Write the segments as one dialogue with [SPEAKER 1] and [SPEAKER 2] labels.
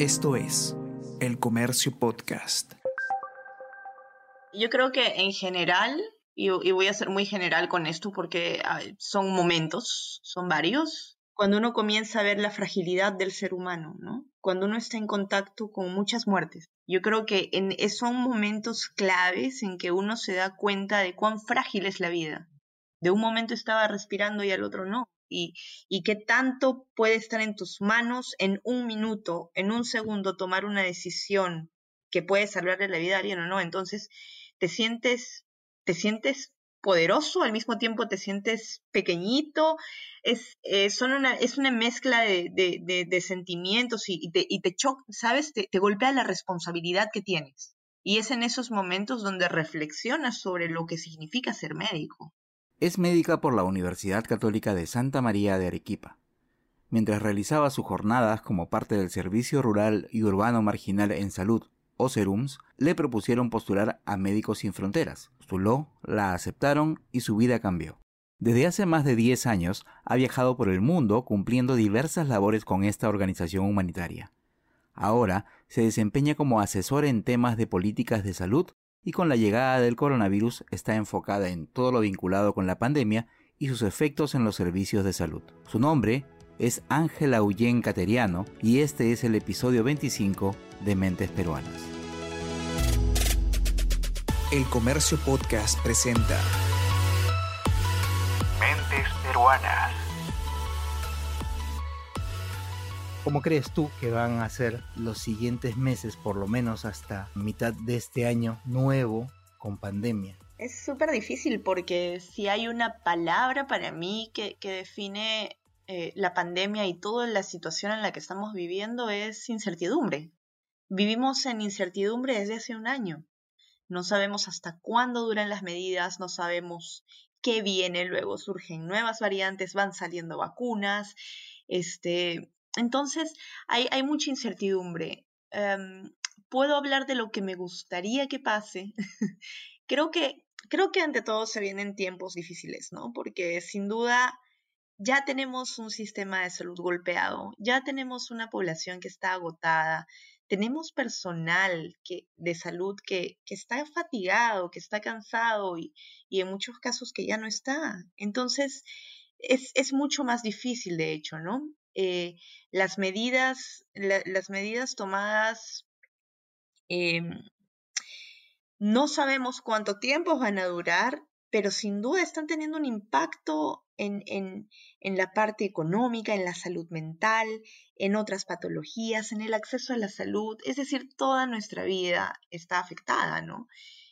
[SPEAKER 1] Esto es El Comercio Podcast.
[SPEAKER 2] Yo creo que en general, y, voy a ser muy general con esto porque son momentos, son varios, cuando uno comienza a ver la fragilidad del ser humano, ¿no? Cuando uno está en contacto con muchas muertes. Yo creo que en, son momentos claves en que uno se da cuenta de cuán frágil es la vida. De un momento estaba respirando y al otro no y, qué tanto puede estar en tus manos en un minuto, en un segundo, tomar una decisión que puede salvarle la vida a alguien o no. Entonces, te sientes, te sientes poderoso, al mismo tiempo te sientes pequeñito, es, eh, una, es una mezcla de, de, sentimientos y, te, y te choca, ¿sabes? Te, te, golpea la responsabilidad que tienes. Y es en esos momentos donde reflexionas sobre lo que significa ser médico.
[SPEAKER 3] Es médica por la Universidad Católica de Santa María de Arequipa. Mientras realizaba sus jornadas como parte del Servicio Rural y Urbano Marginal en Salud, o SERUMS, le propusieron postular a Médicos Sin Fronteras. Postuló, la aceptaron y su vida cambió. Desde hace más de 10 años ha viajado por el mundo cumpliendo diversas labores con esta organización humanitaria. Ahora se desempeña como asesor en temas de políticas de salud y con la llegada del coronavirus está enfocada en todo lo vinculado con la pandemia y sus efectos en los servicios de salud. Su nombre es Ángela Ullén Cateriano y este es el episodio 25 de Mentes Peruanas.
[SPEAKER 1] El Comercio Podcast presenta
[SPEAKER 4] Mentes Peruanas.
[SPEAKER 3] ¿Cómo crees tú que van a ser los siguientes meses, por lo menos hasta mitad de este año nuevo con pandemia?
[SPEAKER 2] Es súper difícil porque si hay una palabra para mí que, define eh, la pandemia y toda la situación en la que estamos viviendo es incertidumbre. Vivimos en incertidumbre desde hace un año. No sabemos hasta cuándo duran las medidas, no sabemos qué viene, luego surgen nuevas variantes, van saliendo vacunas, este, entonces, hay, mucha incertidumbre. Em, puedo hablar de lo que me gustaría que pase. creo que creo que ante todo se vienen tiempos difíciles, ¿no? Porque sin duda ya tenemos un sistema de salud golpeado, ya tenemos una población que está agotada, tenemos personal que, de salud que, está fatigado, que está cansado y, en muchos casos que ya no está. Entonces, es, es mucho más difícil, de hecho, ¿no? Eh, las medidas, las medidas tomadas, em, no sabemos cuánto tiempo van a durar, pero sin duda están teniendo un impacto en, en, la parte económica, en la salud mental, en otras patologías, en el acceso a la salud, es decir, toda nuestra vida está afectada, ¿no?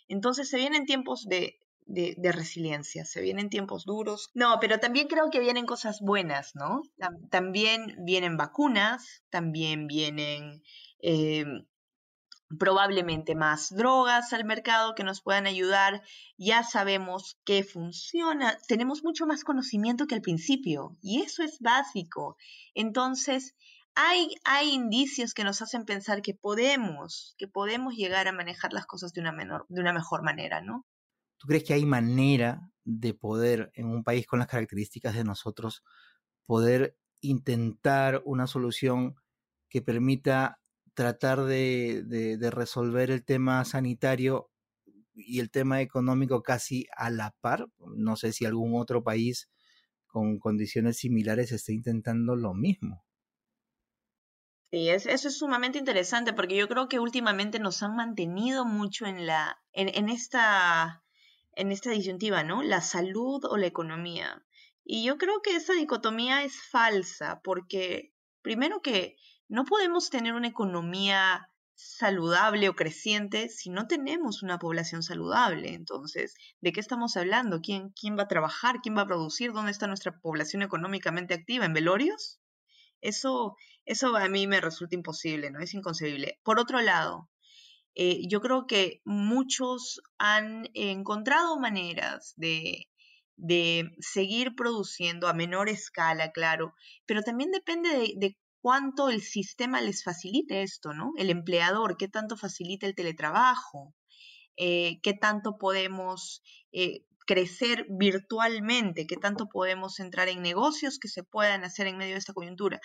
[SPEAKER 2] Entonces se vienen tiempos de, de, resiliencia. Se vienen tiempos duros. No, pero también creo que vienen cosas buenas, ¿no? También vienen vacunas, también vienen eh, probablemente más drogas al mercado que nos puedan ayudar. Ya sabemos que funciona, tenemos mucho más conocimiento que al principio y eso es básico. Entonces, hay, hay, indicios que nos hacen pensar que podemos, que podemos llegar a manejar las cosas de una, menor, de una mejor manera, ¿no?
[SPEAKER 3] ¿Tú crees que hay manera de poder, en un país con las características de nosotros, poder intentar una solución que permita tratar de, resolver el tema sanitario y el tema económico casi a la par? No sé si algún otro país con condiciones similares esté intentando lo mismo.
[SPEAKER 2] Sí, eso es sumamente interesante porque yo creo que últimamente nos han mantenido mucho en la, en esta en esta disyuntiva, ¿no? La salud o la economía. Y yo creo que esa dicotomía es falsa, porque primero que no podemos tener una economía saludable o creciente si no tenemos una población saludable. Entonces, ¿de qué estamos hablando? ¿Quién, quién va a trabajar? ¿Quién va a producir? ¿Dónde está nuestra población económicamente activa? ¿En velorios? Eso, eso a mí me resulta imposible, ¿no? Es inconcebible. Por otro lado, eh, yo creo que muchos han encontrado maneras de, seguir produciendo a menor escala, claro, pero también depende de, cuánto el sistema les facilite esto, ¿no? El empleador, qué tanto facilita el teletrabajo, eh, qué tanto podemos eh, crecer virtualmente, qué tanto podemos entrar en negocios que se puedan hacer en medio de esta coyuntura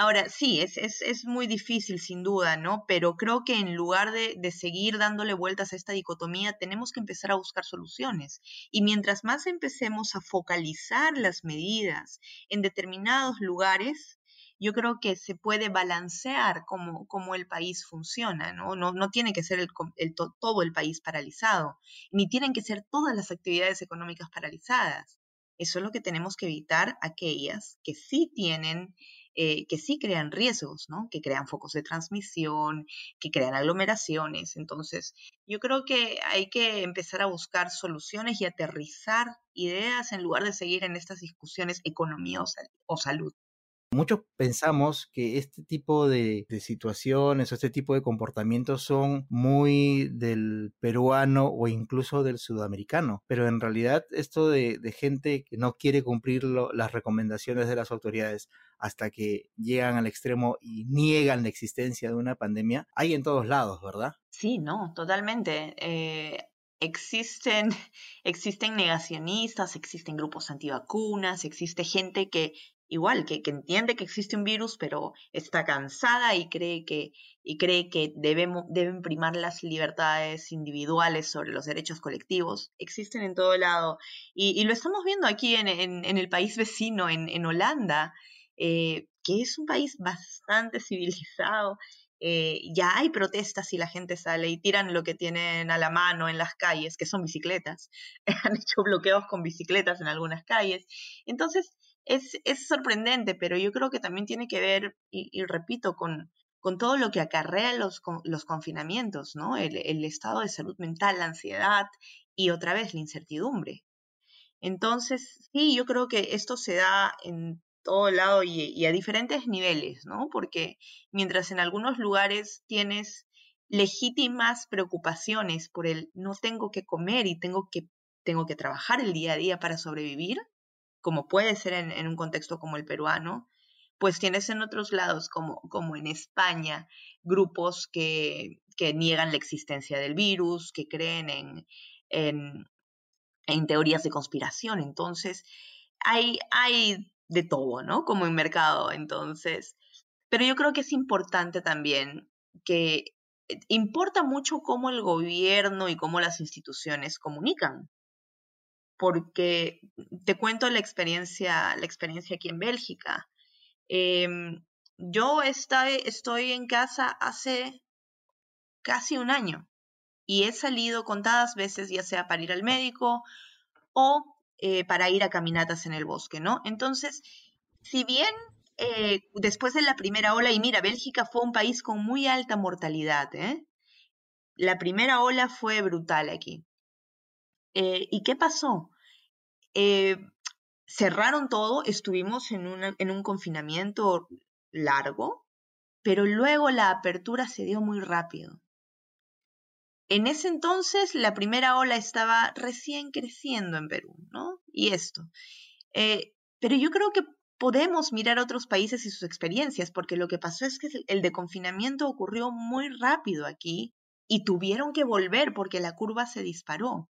[SPEAKER 2] Ahora, sí, es, es, es, muy difícil sin duda, ¿no? Pero creo que en lugar de, de, seguir dándole vueltas a esta dicotomía, tenemos que empezar a buscar soluciones. Y mientras más empecemos a focalizar las medidas en determinados lugares, yo creo que se puede balancear cómo, cómo el país funciona, ¿no? No, no tiene que ser el, todo el país paralizado, ni tienen que ser todas las actividades económicas paralizadas. Eso es lo que tenemos que evitar aquellas que sí tienen eh, que sí crean riesgos, ¿no? Que crean focos de transmisión, que crean aglomeraciones. Entonces, yo creo que hay que empezar a buscar soluciones y aterrizar ideas en lugar de seguir en estas discusiones economía o salud.
[SPEAKER 3] Muchos pensamos que este tipo de, situaciones o este tipo de comportamientos son muy del peruano o incluso del sudamericano, pero en realidad esto de, de gente que no quiere cumplir las recomendaciones de las autoridades hasta que llegan al extremo y niegan la existencia de una pandemia, hay en todos lados, ¿verdad?
[SPEAKER 2] Sí, no, totalmente. Eh, existen, existen negacionistas, existen grupos antivacunas, existe gente que igual, que, que, entiende que existe un virus, pero está cansada y cree que, y cree que debemos, deben primar las libertades individuales sobre los derechos colectivos. Existen en todo lado. Y, y lo estamos viendo aquí en, en, en el país vecino, en, en Holanda, eh, que es un país bastante civilizado. Eh, ya hay protestas y la gente sale y tiran lo que tienen a la mano en las calles, que son bicicletas. Han hecho bloqueos con bicicletas en algunas calles. Entonces, es, es sorprendente, pero yo creo que también tiene que ver, y, repito, con, con todo lo que acarrea los, los confinamientos, ¿no? El, el, estado de salud mental, la ansiedad y otra vez la incertidumbre. Entonces, sí, yo creo que esto se da en todo lado y, y a diferentes niveles, ¿no? Porque mientras en algunos lugares tienes legítimas preocupaciones por el no tengo que comer y tengo que, tengo que trabajar el día a día para sobrevivir, como puede ser en, un contexto como el peruano, pues tienes en otros lados, como, como en España, grupos que, que niegan la existencia del virus, que creen en, en, en teorías de conspiración. Entonces, hay, hay de todo, ¿no? Como en mercado. Entonces, pero yo creo que es importante también que eh, importa mucho cómo el gobierno y cómo las instituciones comunican porque te cuento la experiencia, la experiencia aquí en Bélgica. Eh, yo estoy, estoy en casa hace casi un año y he salido contadas veces, ya sea para ir al médico o eh, para ir a caminatas en el bosque, ¿no? Entonces, si bien eh, después de la primera ola, y mira, Bélgica fue un país con muy alta mortalidad, ¿eh? La primera ola fue brutal aquí. Eh, ¿Y qué pasó? Eh, cerraron todo, estuvimos en, un confinamiento largo, pero luego la apertura se dio muy rápido. En ese entonces la primera ola estaba recién creciendo en Perú, ¿no? Y esto. Eh, pero yo creo que podemos mirar otros países y sus experiencias, porque lo que pasó es que el de confinamiento ocurrió muy rápido aquí y tuvieron que volver porque la curva se disparó.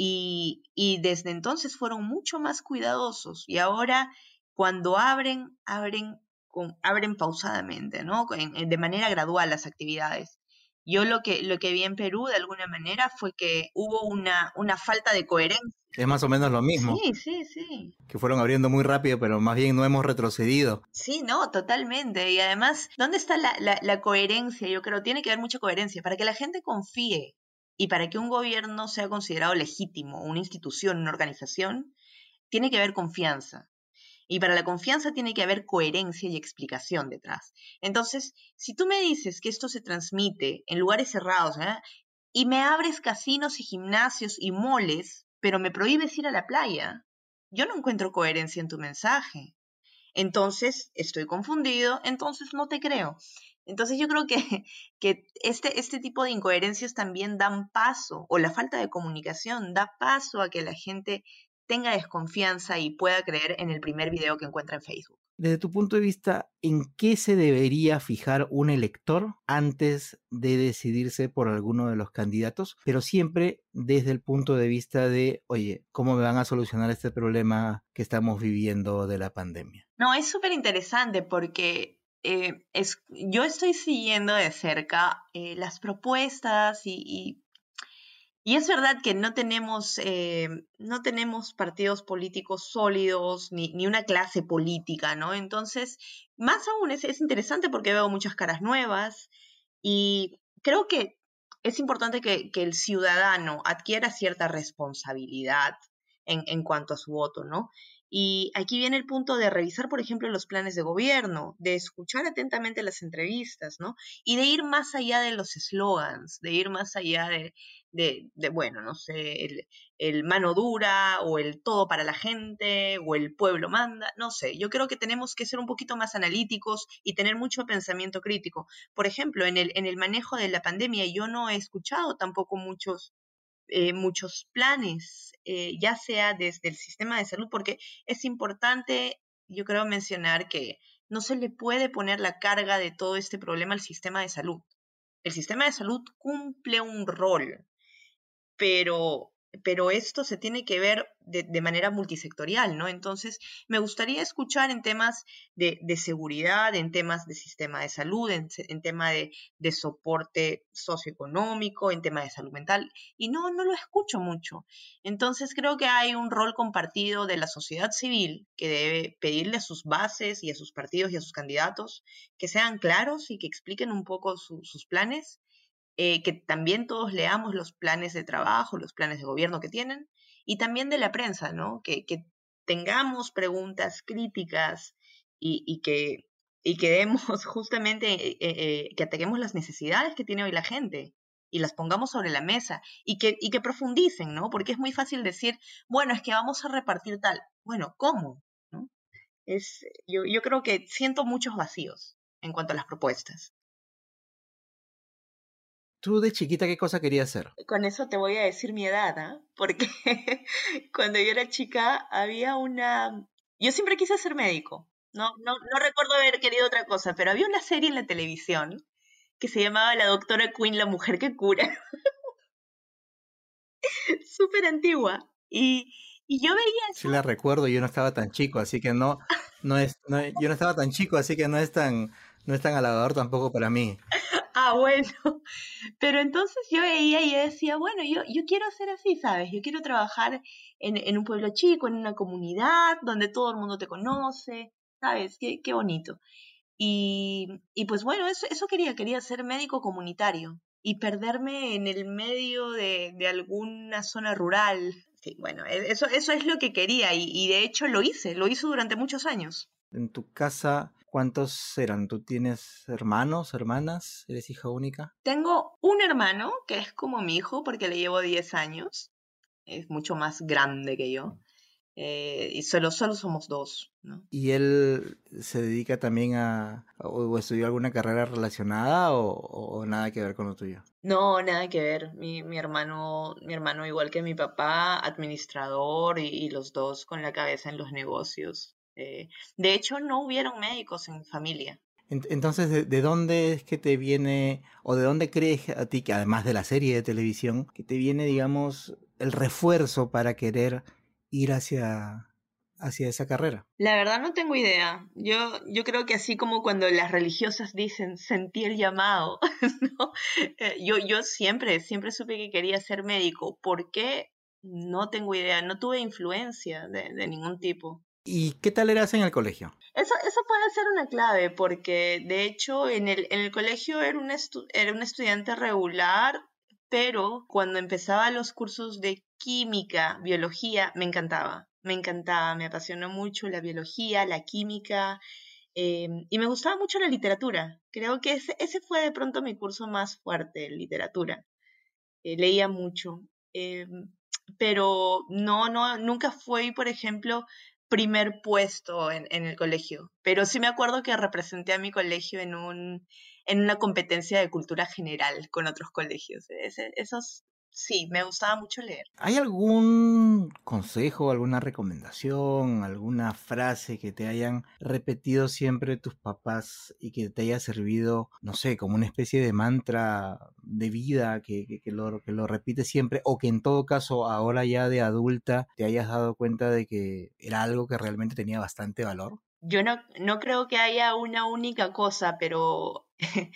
[SPEAKER 2] Y, y, desde entonces fueron mucho más cuidadosos y ahora cuando abren, abren, con, abren pausadamente, ¿no? En, de manera gradual las actividades. Yo lo que, lo que vi en Perú de alguna manera fue que hubo una, una falta de coherencia.
[SPEAKER 3] Es más o menos lo mismo.
[SPEAKER 2] Sí, sí, sí.
[SPEAKER 3] Que fueron abriendo muy rápido, pero más bien no hemos retrocedido.
[SPEAKER 2] Sí, no, totalmente. Y además, ¿dónde está la, la, la coherencia? Yo creo, tiene que haber mucha coherencia para que la gente confíe y para que un gobierno sea considerado legítimo, una institución, una organización, tiene que haber confianza. Y para la confianza tiene que haber coherencia y explicación detrás. Entonces, si tú me dices que esto se transmite en lugares cerrados y me abres casinos y gimnasios y moles, pero me prohíbes ir a la playa, yo no encuentro coherencia en tu mensaje. Entonces, estoy confundido, entonces no te creo. Entonces yo creo que, que este, este tipo de incoherencias también dan paso, o la falta de comunicación da paso a que la gente tenga desconfianza y pueda creer en el primer video que encuentra en Facebook.
[SPEAKER 3] Desde tu punto de vista, ¿en qué se debería fijar un elector antes de decidirse por alguno de los candidatos? Pero siempre desde el punto de vista de, oye, ¿cómo me van a solucionar este problema que estamos viviendo de la pandemia?
[SPEAKER 2] No, es súper interesante porque eh, yo estoy siguiendo de cerca eh, las propuestas y, es verdad que no tenemos, eh, no tenemos partidos políticos sólidos ni, ni, una clase política, ¿no? Entonces, más aún es, es interesante porque veo muchas caras nuevas y creo que es importante que, que el ciudadano adquiera cierta responsabilidad en, en, cuanto a su voto, ¿no? Y aquí viene el punto de revisar, por ejemplo, los planes de gobierno, de escuchar atentamente las entrevistas, ¿no? Y de ir más allá de los eslogans, de ir más allá de, de, de, bueno, no sé, el, mano dura o el todo para la gente o el pueblo manda, no sé, yo creo que tenemos que ser un poquito más analíticos y tener mucho pensamiento crítico. Por ejemplo, en el, en el manejo de la pandemia yo no he escuchado tampoco muchos eh, muchos planes, eh, ya sea desde el sistema de salud, porque es importante, yo creo, mencionar que no se le puede poner la carga de todo este problema al sistema de salud. El sistema de salud cumple un rol, pero pero esto se tiene que ver de, manera multisectorial, ¿no? Entonces, me gustaría escuchar en temas de, seguridad, en temas de sistema de salud, en, en tema de, de, soporte socioeconómico, en tema de salud mental, y no, no lo escucho mucho. Entonces, creo que hay un rol compartido de la sociedad civil que debe pedirle a sus bases y a sus partidos y a sus candidatos que sean claros y que expliquen un poco sus planes eh, que también todos leamos los planes de trabajo, los planes de gobierno que tienen, y también de la prensa, ¿no? Que, tengamos preguntas críticas y, que, y que demos justamente, eh, eh, que ataquemos las necesidades que tiene hoy la gente y las pongamos sobre la mesa y que, y que profundicen, ¿no? Porque es muy fácil decir, bueno, es que vamos a repartir tal. Bueno, ¿cómo? Es, yo, yo creo que siento muchos vacíos en cuanto a las propuestas.
[SPEAKER 3] ¿Tú de chiquita qué cosa querías hacer?
[SPEAKER 2] Con eso te voy a decir mi edad, ¿eh? porque cuando yo era chica había una... Yo siempre quise ser médico, no, no, no recuerdo haber querido otra cosa, pero había una serie en la televisión que se llamaba La Doctora Queen, la mujer que cura. Súper antigua. Y, y yo veía eso.
[SPEAKER 3] Sí la recuerdo, yo no estaba tan chico, así que no, no es, no, yo no estaba tan chico, así que no es tan, no es tan halagador tampoco para mí.
[SPEAKER 2] Ah, bueno. Pero entonces yo veía y decía, bueno, yo, yo quiero ser así, ¿sabes? Yo quiero trabajar en, en un pueblo chico, en una comunidad donde todo el mundo te conoce, ¿sabes? Qué, qué bonito. Y, y, pues bueno, eso, eso quería, quería ser médico comunitario y perderme en el medio de, de alguna zona rural. Sí, bueno, e, eso, eso es lo que quería y de hecho lo hice, lo hice durante muchos años.
[SPEAKER 3] En tu casa ¿Cuántos eran? ¿Tú tienes hermanos, hermanas? ¿Eres hija única?
[SPEAKER 2] Tengo un hermano que es como mi hijo porque le llevo 10 años. Es mucho más grande que yo. Eh, y solo, solo somos dos. ¿no?
[SPEAKER 3] ¿Y él se dedica también a, o estudió alguna carrera relacionada o, o, nada que ver con lo tuyo?
[SPEAKER 2] No, nada que ver. Mi, mi hermano, mi hermano igual que mi papá, administrador y, y los dos con la cabeza en los negocios. Eh, de hecho, no hubieron médicos en mi familia.
[SPEAKER 3] Entonces, ¿de, ¿de, dónde es que te viene, o de dónde crees a ti, que además de la serie de televisión, que te viene, digamos, el refuerzo para querer ir hacia, hacia esa carrera?
[SPEAKER 2] La verdad no tengo idea. Yo, yo creo que así como cuando las religiosas dicen sentí el llamado, ¿no? Eh, yo, yo siempre, siempre supe que quería ser médico. ¿Por qué? No tengo idea. No tuve influencia de, de ningún tipo.
[SPEAKER 3] ¿Y qué tal eras en el colegio?
[SPEAKER 2] Eso, eso puede ser una clave, porque de hecho en el, en el colegio era un, era estudiante regular, pero cuando empezaba los cursos de química, biología, me encantaba, me encantaba, me apasionó mucho la biología, la química, eh, y me gustaba mucho la literatura. Creo que ese, fue de pronto mi curso más fuerte, literatura. Eh, leía mucho. Eh, pero no, no, nunca fue, por ejemplo, primer puesto en, en, el colegio, pero sí me acuerdo que representé a mi colegio en, un, en una competencia de cultura general con otros colegios. Ese, esos sí, me gustaba mucho leer.
[SPEAKER 3] ¿Hay algún consejo, alguna recomendación, alguna frase que te hayan repetido siempre tus papás y que te haya servido, no sé, como una especie de mantra de vida que, que, que lo, que lo repites siempre o que en todo caso ahora ya de adulta te hayas dado cuenta de que era algo que realmente tenía bastante valor?
[SPEAKER 2] Yo no, no creo que haya una única cosa, pero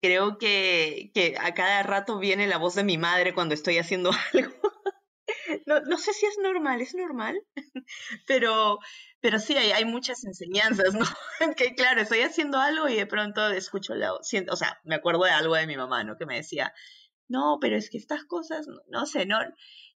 [SPEAKER 2] creo que, que a cada rato viene la voz de mi madre cuando estoy haciendo algo. No, no sé si es normal, es normal, pero, pero sí hay, hay muchas enseñanzas, ¿no? que claro, estoy haciendo algo y de pronto escucho la o sea, me acuerdo de algo de mi mamá, ¿no? Que me decía, no, pero es que estas cosas, no, no sé, no,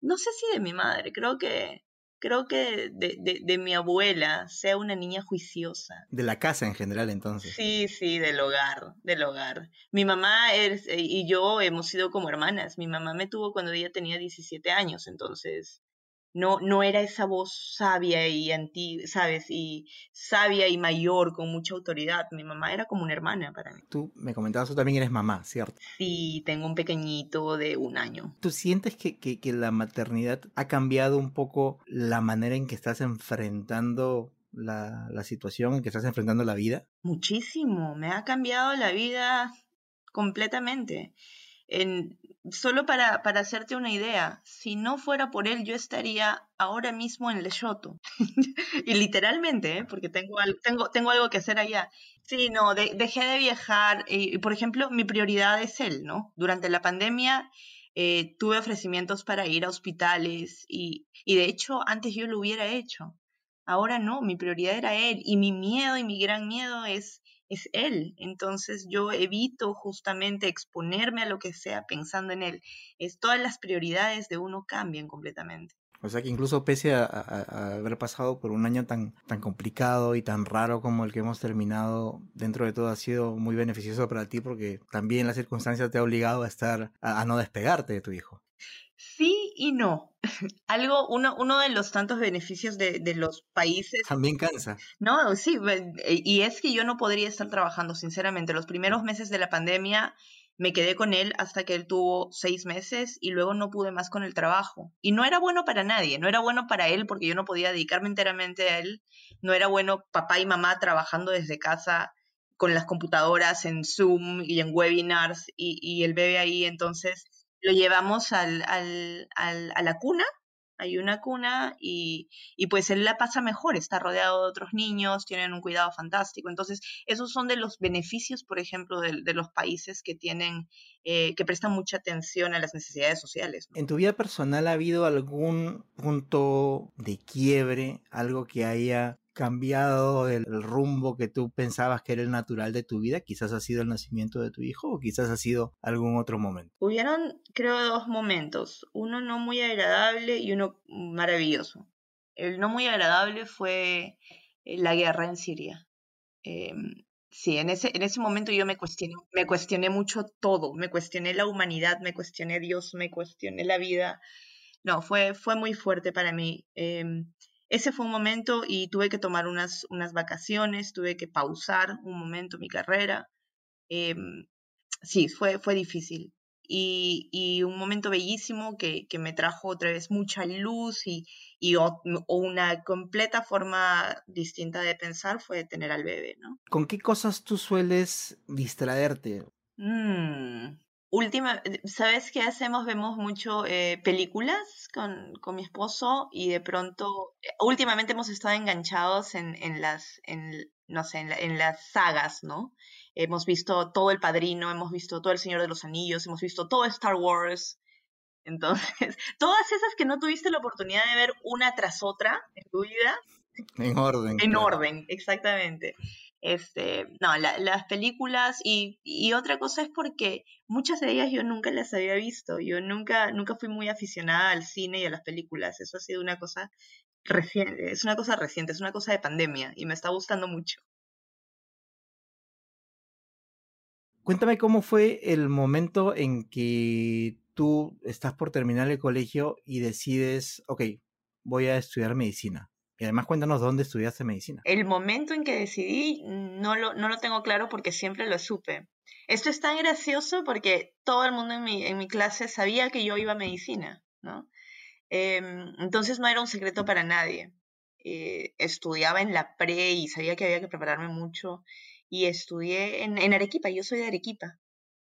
[SPEAKER 2] no sé si de mi madre, creo que, creo que de, de, de, mi abuela sea una niña juiciosa.
[SPEAKER 3] De la casa en general, entonces.
[SPEAKER 2] Sí, sí, del hogar, del hogar. Mi mamá es, eh, y yo hemos sido como hermanas. Mi mamá me tuvo cuando ella tenía 17 años, entonces no, no era esa voz sabia y anti, ¿sabes? Y sabia y mayor, con mucha autoridad. Mi mamá era como una hermana para mí.
[SPEAKER 3] Tú me comentabas, tú también eres mamá, ¿cierto?
[SPEAKER 2] Sí, tengo un pequeñito de un año.
[SPEAKER 3] ¿Tú sientes que, que, que la maternidad ha cambiado un poco la manera en que estás enfrentando la, la situación, en que estás enfrentando la vida?
[SPEAKER 2] Muchísimo, me ha cambiado la vida completamente. En, solo para, para, hacerte una idea, si no fuera por él, yo estaría ahora mismo en Leshoto. y literalmente, ¿eh? porque tengo, tengo, tengo algo que hacer allá. Sí, no, de, dejé de viajar. Y, por ejemplo, mi prioridad es él, ¿no? Durante la pandemia eh, tuve ofrecimientos para ir a hospitales y, y de hecho antes yo lo hubiera hecho. Ahora no, mi prioridad era él y mi miedo y mi gran miedo es es él. Entonces yo evito justamente exponerme a lo que sea pensando en él. Es todas las prioridades de uno cambian completamente.
[SPEAKER 3] O sea que incluso pese a, haber pasado por un año tan, tan complicado y tan raro como el que hemos terminado, dentro de todo ha sido muy beneficioso para ti porque también la circunstancia te ha obligado a estar, a no despegarte de tu hijo.
[SPEAKER 2] Sí y no. Algo, uno, uno de los tantos beneficios de, de, los países.
[SPEAKER 3] También cansa.
[SPEAKER 2] No, sí, y es que yo no podría estar trabajando, sinceramente. Los primeros meses de la pandemia me quedé con él hasta que él tuvo seis meses y luego no pude más con el trabajo. Y no era bueno para nadie, no era bueno para él porque yo no podía dedicarme enteramente a él. No era bueno papá y mamá trabajando desde casa con las computadoras en Zoom y en webinars y, y el bebé ahí. Entonces lo llevamos al, al, al, a la cuna, hay una cuna y, y, pues él la pasa mejor, está rodeado de otros niños, tienen un cuidado fantástico. Entonces, esos son de los beneficios, por ejemplo, de, de los países que tienen, eh, que prestan mucha atención a las necesidades sociales.
[SPEAKER 3] ¿no? ¿En tu vida personal ha habido algún punto de quiebre, algo que haya cambiado el, el, rumbo que tú pensabas que era el natural de tu vida? Quizás ha sido el nacimiento de tu hijo o quizás ha sido algún otro momento.
[SPEAKER 2] Hubieron, creo, dos momentos, uno no muy agradable y uno maravilloso. El no muy agradable fue la guerra en Siria. Eh, sí, en ese, en ese momento yo me cuestioné, me cuestioné mucho todo, me cuestioné la humanidad, me cuestioné Dios, me cuestioné la vida. No, fue, fue muy fuerte para mí. Eh, ese fue un momento y tuve que tomar unas, unas vacaciones, tuve que pausar un momento mi carrera. Eh, sí, fue, fue difícil. Y, y un momento bellísimo que, que, me trajo otra vez mucha luz y, y o, o una completa forma distinta de pensar fue tener al bebé, ¿no?
[SPEAKER 3] ¿Con qué cosas tú sueles distraerte?
[SPEAKER 2] Mm, última, ¿sabes qué hacemos? Vemos mucho eh, películas con, con, mi esposo y de pronto, últimamente hemos estado enganchados en, en las, en, no sé, en, la, en, las sagas, ¿no? Hemos visto todo El Padrino, hemos visto todo El Señor de los Anillos, hemos visto todo Star Wars. Entonces, todas esas que no tuviste la oportunidad de ver una tras otra en tu vida.
[SPEAKER 3] En orden.
[SPEAKER 2] En claro. orden, exactamente. Este, no, la, las películas y, y, otra cosa es porque muchas de ellas yo nunca las había visto, yo nunca, nunca fui muy aficionada al cine y a las películas, eso ha sido una cosa reciente, es una cosa reciente, es una cosa de pandemia y me está gustando mucho.
[SPEAKER 3] Cuéntame cómo fue el momento en que tú estás por terminar el colegio y decides, ok, voy a estudiar medicina. Y además cuéntanos dónde estudiaste medicina.
[SPEAKER 2] El momento en que decidí no lo, no lo tengo claro porque siempre lo supe. Esto es tan gracioso porque todo el mundo en mi, en mi clase sabía que yo iba a medicina, ¿no? Eh, entonces no era un secreto para nadie. Eh, estudiaba en la pre y sabía que había que prepararme mucho. Y estudié en, en Arequipa, yo soy de Arequipa,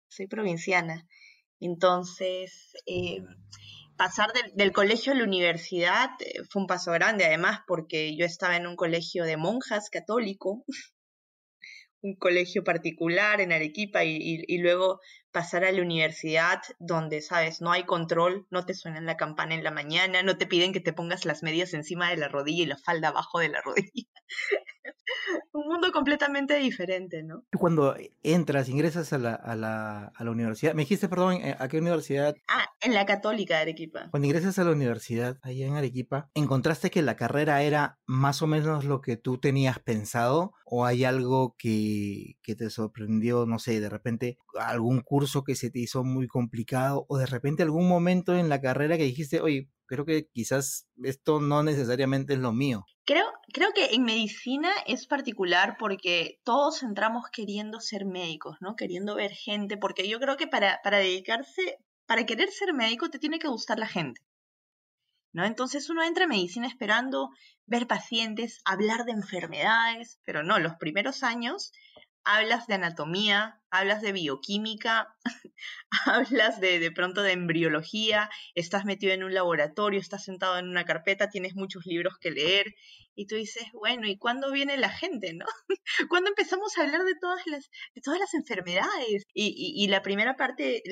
[SPEAKER 2] soy provinciana. Entonces, eh, pasar del, del, colegio a la universidad eh, fue un paso grande, además, porque yo estaba en un colegio de monjas católico, un colegio particular en Arequipa y, y, y, luego pasar a la universidad donde, sabes, no hay control, no te suenan la campana en la mañana, no te piden que te pongas las medias encima de la rodilla y la falda abajo de la rodilla. un mundo completamente diferente, ¿no?
[SPEAKER 3] Cuando entras, ingresas a la, a la, a la universidad, me dijiste, perdón, eh, ¿a qué universidad?
[SPEAKER 2] Ah, en la Católica de Arequipa.
[SPEAKER 3] Cuando ingresas a la universidad, allá en Arequipa, ¿encontraste que la carrera era más o menos lo que tú tenías pensado? ¿O hay algo que, que te sorprendió, no sé, de repente algún curso que se te hizo muy complicado? ¿O de repente algún momento en la carrera que dijiste, oye, creo que quizás esto no necesariamente es lo mío.
[SPEAKER 2] Creo, creo que en medicina es particular porque todos entramos queriendo ser médicos, ¿no? Queriendo ver gente, porque yo creo que para, para dedicarse, para querer ser médico te tiene que gustar la gente. ¿No? Entonces uno entra en medicina esperando ver pacientes, hablar de enfermedades, pero no, los primeros años hablas de anatomía, hablas de bioquímica, hablas de, de pronto de embriología, estás metido en un laboratorio, estás sentado en una carpeta, tienes muchos libros que leer y tú dices, bueno, ¿y cuándo viene la gente, no? ¿Cuándo empezamos a hablar de todas las, de todas las enfermedades? Y, y, la primera parte,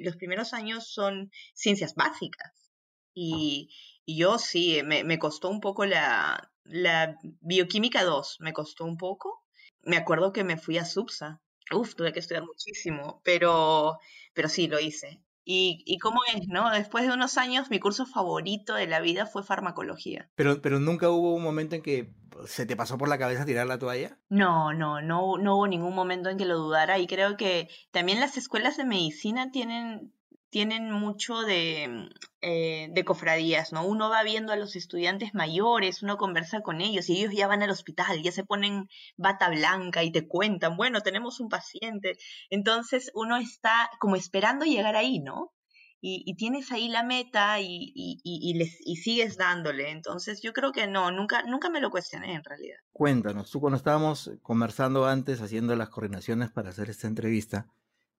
[SPEAKER 2] los primeros años son ciencias básicas. Y, y yo sí, me, me, costó un poco la, la bioquímica 2, me costó un poco, me acuerdo que me fui a Subsa. Uf, tuve que estudiar muchísimo, pero, pero sí, lo hice. Y, y cómo es, ¿no? Después de unos años, mi curso favorito de la vida fue farmacología.
[SPEAKER 3] Pero, pero nunca hubo un momento en que se te pasó por la cabeza tirar la toalla.
[SPEAKER 2] No, no, no, no hubo ningún momento en que lo dudara. Y creo que también las escuelas de medicina tienen, tienen mucho de, eh, de, cofradías, ¿no? Uno va viendo a los estudiantes mayores, uno conversa con ellos y ellos ya van al hospital, ya se ponen bata blanca y te cuentan, bueno, tenemos un paciente. Entonces uno está como esperando llegar ahí, ¿no? Y, y tienes ahí la meta y, y, y, les, y sigues dándole. Entonces yo creo que no, nunca, nunca me lo cuestioné en realidad.
[SPEAKER 3] Cuéntanos, tú cuando estábamos conversando antes, haciendo las coordinaciones para hacer esta entrevista,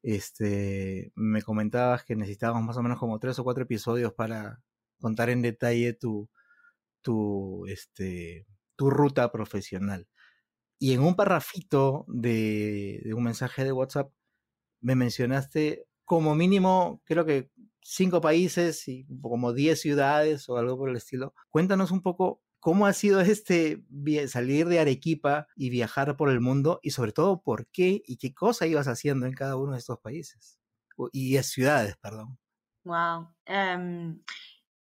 [SPEAKER 3] este, me comentabas que necesitábamos más o menos como tres o cuatro episodios para contar en detalle tu, tu, este, tu ruta profesional. Y en un parrafito de, de un mensaje de WhatsApp me mencionaste como mínimo, creo que cinco países y como diez ciudades o algo por el estilo. Cuéntanos un poco ¿Cómo ha sido este salir de Arequipa y viajar por el mundo? Y sobre todo, ¿por qué y qué cosa ibas haciendo en cada uno de estos países? Y ciudades, perdón.
[SPEAKER 2] Wow. Um,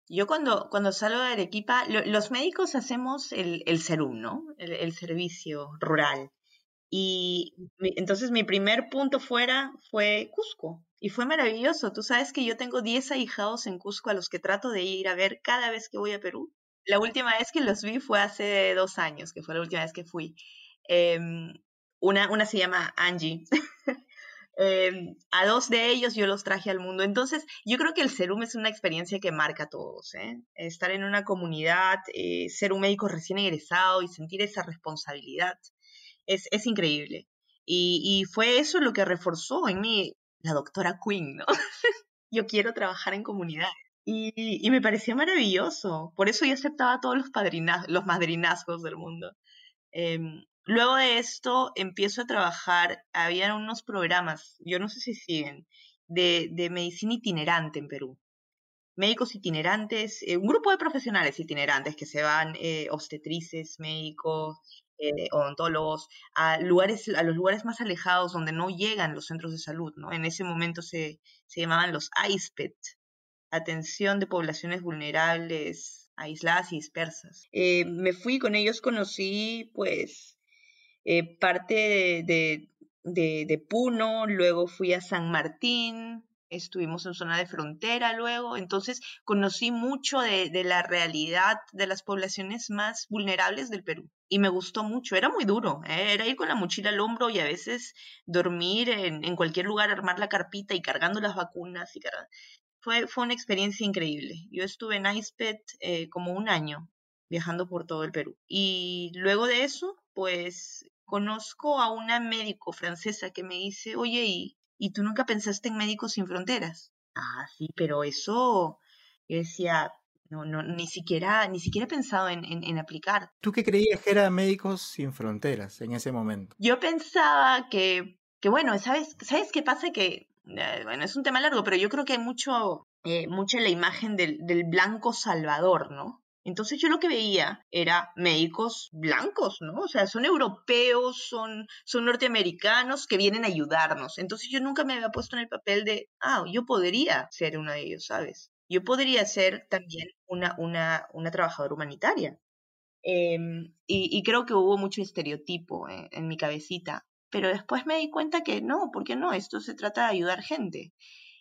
[SPEAKER 2] yo cuando, cuando salgo de Arequipa, lo, los médicos hacemos el, el SERUM, ¿no? El, servicio rural. Y entonces mi primer punto fuera fue Cusco. Y fue maravilloso. Tú sabes que yo tengo 10 ahijados en Cusco a los que trato de ir a ver cada vez que voy a Perú. La última vez que los vi fue hace dos años, que fue la última vez que fui. Eh, una, una se llama Angie. eh, a dos de ellos yo los traje al mundo. Entonces, yo creo que el serum es una experiencia que marca a todos. ¿eh? Estar en una comunidad, eh, ser un médico recién egresado y sentir esa responsabilidad es, es increíble. Y, y, fue eso lo que reforzó en mí la doctora Quinn, ¿no? yo quiero trabajar en comunidades. Y, me pareció maravilloso. Por eso yo aceptaba todos los, los madrinazgos del mundo. Eh, luego de esto empiezo a trabajar, había unos programas, yo no sé si siguen, de, de medicina itinerante en Perú. Médicos itinerantes, eh, un grupo de profesionales itinerantes que se van, eh, obstetrices, médicos, eh, odontólogos, a lugares, a los lugares más alejados donde no llegan los centros de salud, ¿no? En ese momento se, se llamaban los ISPET, atención de poblaciones vulnerables, aisladas y dispersas. Eh, me fui con ellos, conocí pues eh, parte de, de, de, Puno, luego fui a San Martín, estuvimos en zona de frontera luego, entonces conocí mucho de, la realidad de las poblaciones más vulnerables del Perú y me gustó mucho. Era muy duro, ¿eh? era ir con la mochila al hombro y a veces dormir en, en, cualquier lugar, armar la carpita y cargando las vacunas. Y fue, fue una experiencia increíble. Yo estuve en ICEPET eh, como un año viajando por todo el Perú. Y luego de eso, pues conozco a una médico francesa que me dice, oye, ¿y, ¿y tú nunca pensaste en Médicos Sin Fronteras? Ah, sí, pero eso, Yo decía, no, no, ni siquiera, ni siquiera he pensado en, en, aplicar.
[SPEAKER 3] ¿Tú qué creías que era Médicos Sin Fronteras en ese momento?
[SPEAKER 2] Yo pensaba que, que bueno, ¿sabes, ¿sabes qué pasa? Que, bueno, es un tema largo, pero yo creo que hay mucho, eh, la imagen del, del blanco salvador, ¿no? Entonces yo lo que veía era médicos blancos, ¿no? O sea, son europeos, son, son norteamericanos que vienen a ayudarnos. Entonces yo nunca me había puesto en el papel de, ah, yo podría ser uno de ellos, ¿sabes? Yo podría ser también una, una, una trabajadora humanitaria. Em, y, creo que hubo mucho estereotipo en, en mi cabecita. Pero después me di cuenta que no, ¿por qué no? Esto se trata de ayudar gente.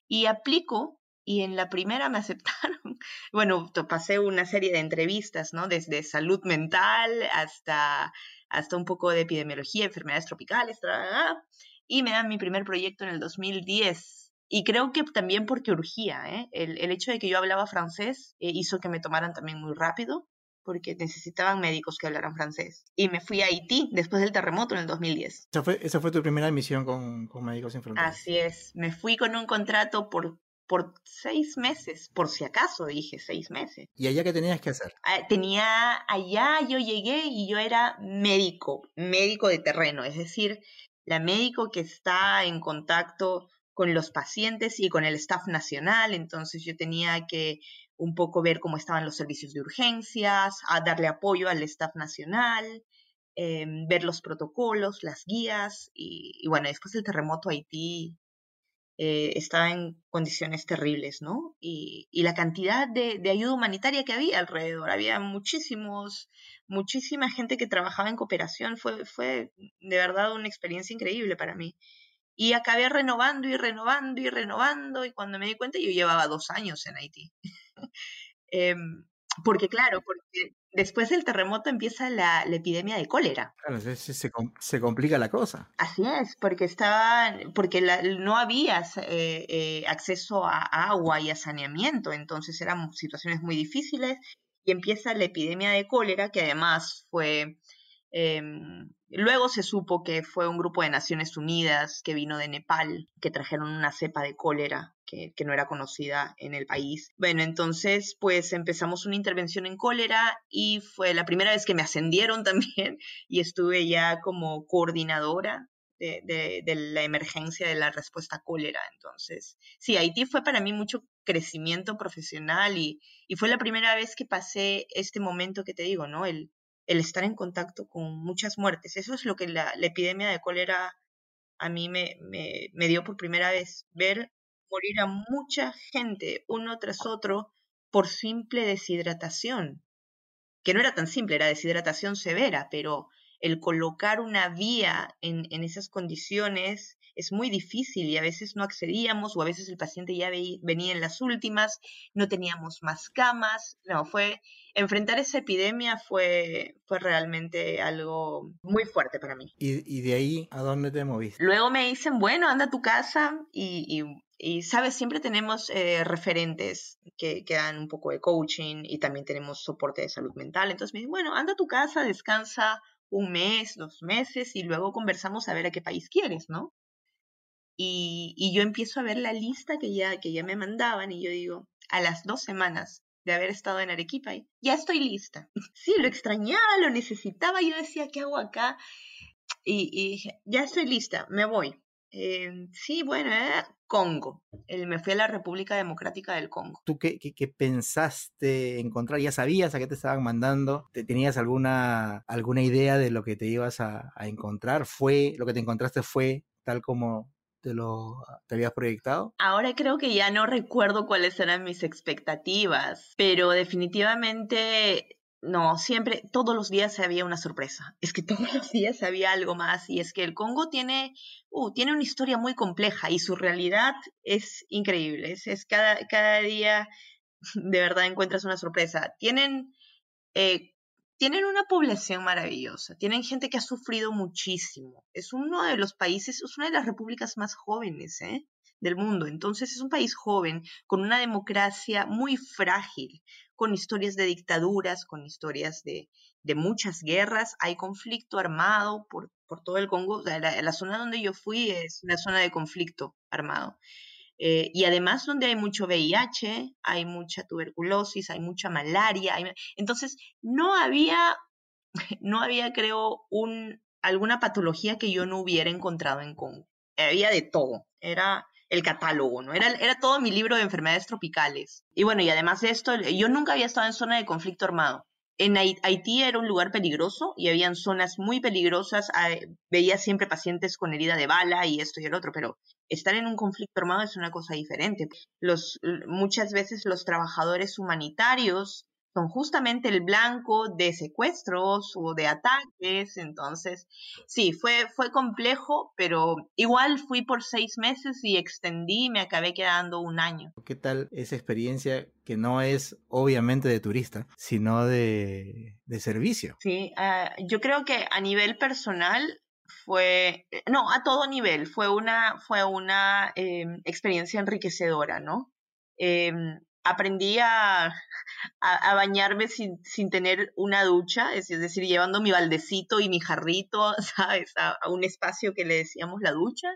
[SPEAKER 2] Y aplico y en la primera me aceptaron. Bueno, pasé una serie de entrevistas, ¿no? Desde salud mental hasta, hasta un poco de epidemiología, enfermedades tropicales, y me dan mi primer proyecto en el 2010. Y creo que también porque urgía, ¿eh? el, el hecho de que yo hablaba francés eh, hizo que me tomaran también muy rápido, porque necesitaban médicos que hablaran francés. Y me fui a Haití después del terremoto en el 2010.
[SPEAKER 3] Esa fue, esa fue tu primera misión con, con Médicos Sin Fronteras.
[SPEAKER 2] Así es, me fui con un contrato por por seis meses, por si acaso dije seis meses.
[SPEAKER 3] ¿Y allá qué tenías que hacer?
[SPEAKER 2] Ah, tenía, allá yo llegué y yo era médico, médico de terreno, es decir, la médico que está en contacto con los pacientes y con el staff nacional, entonces yo tenía que un poco ver cómo estaban los servicios de urgencias, a darle apoyo al staff nacional, em, ver los protocolos, las guías y, y, bueno, después del terremoto Haití eh, estaba en condiciones terribles, ¿no? Y, la cantidad de, ayuda humanitaria que había alrededor, había muchísimos, muchísima gente que trabajaba en cooperación, fue, fue de verdad una experiencia increíble para mí. Y acabé renovando y renovando y renovando, y cuando me di cuenta yo llevaba dos años en Haití. Em, porque claro, porque después del terremoto empieza la, epidemia de cólera.
[SPEAKER 3] Claro, se, se, complica la cosa.
[SPEAKER 2] Así es, porque estaban, porque no había eh, eh, acceso a agua y a saneamiento, entonces eran situaciones muy difíciles y empieza la epidemia de cólera, que además fue Em, luego se supo que fue un grupo de Naciones Unidas que vino de Nepal, que trajeron una cepa de cólera que, no era conocida en el país. Bueno, entonces pues empezamos una intervención en cólera y fue la primera vez que me ascendieron también y estuve ya como coordinadora de, la emergencia de la respuesta a cólera. Entonces, sí, Haití fue para mí mucho crecimiento profesional y, y, fue la primera vez que pasé este momento que te digo, ¿no? El, el estar en contacto con muchas muertes. Eso es lo que la, epidemia de cólera a mí me, me, dio por primera vez, ver morir a mucha gente uno tras otro por simple deshidratación, que no era tan simple, era deshidratación severa, pero el colocar una vía en, en esas condiciones es muy difícil y a veces no accedíamos o a veces el paciente ya venía en las últimas, no teníamos más camas, no, fue, enfrentar esa epidemia fue, fue realmente algo muy fuerte para mí.
[SPEAKER 3] ¿Y, de ahí a dónde te moviste?
[SPEAKER 2] Luego me dicen, bueno, anda a tu casa y, y sabes, siempre tenemos eh, referentes que, que, dan un poco de coaching y también tenemos soporte de salud mental. Entonces me dicen, bueno, anda a tu casa, descansa un mes, dos meses y luego conversamos a ver a qué país quieres, ¿no? Y, yo empiezo a ver la lista que ya, que ya me mandaban y yo digo, a las dos semanas de haber estado en Arequipa, ya estoy lista. Sí, lo extrañaba, lo necesitaba, yo decía, ¿qué hago acá? Y, ya estoy lista, me voy. Eh, sí, bueno, eh, Congo. me fui a la República Democrática del Congo.
[SPEAKER 3] ¿Tú qué, qué, pensaste encontrar? ¿Ya sabías a qué te estaban mandando? ¿Tenías alguna, alguna idea de lo que te ibas a, a encontrar? ¿Fue, lo que te encontraste fue tal como te lo te habías proyectado?
[SPEAKER 2] Ahora creo que ya no recuerdo cuáles eran mis expectativas, pero definitivamente no, siempre, todos los días había una sorpresa. Es que todos los días había algo más. Y es que el Congo tiene, uh, tiene una historia muy compleja y su realidad es increíble. Es, cada, cada día, de verdad, encuentras una sorpresa. Tienen eh, tienen una población maravillosa, tienen gente que ha sufrido muchísimo. Es uno de los países, es una de las repúblicas más jóvenes ¿eh? del mundo. Entonces es un país joven, con una democracia muy frágil, con historias de dictaduras, con historias de, muchas guerras. Hay conflicto armado por, por todo el Congo. La, zona donde yo fui es una zona de conflicto armado. Eh, y además donde hay mucho VIH, hay mucha tuberculosis, hay mucha malaria. Entonces, no había, no había, creo, un, alguna patología que yo no hubiera encontrado en Congo. Había de todo. Era el catálogo, ¿no? Era, era todo mi libro de enfermedades tropicales. Y bueno, y además de esto, yo nunca había estado en zona de conflicto armado. En Haití era un lugar peligroso y habían zonas muy peligrosas. Veía siempre pacientes con herida de bala y esto y el otro, pero estar en un conflicto armado es una cosa diferente. Los, muchas veces los trabajadores humanitarios son justamente el blanco de secuestros o de ataques. Entonces, sí, fue, fue complejo, pero igual fui por seis meses y extendí y me acabé quedando un año.
[SPEAKER 3] ¿Qué tal esa experiencia que no es obviamente de turista, sino de, de servicio?
[SPEAKER 2] Sí, ah, yo creo que a nivel personal fue, no, a todo nivel, fue una, fue una em, experiencia enriquecedora, ¿no? Em, aprendí a, a, bañarme sin, sin, tener una ducha, es, decir, llevando mi baldecito y mi jarrito, ¿sabes? A, un espacio que le decíamos la ducha.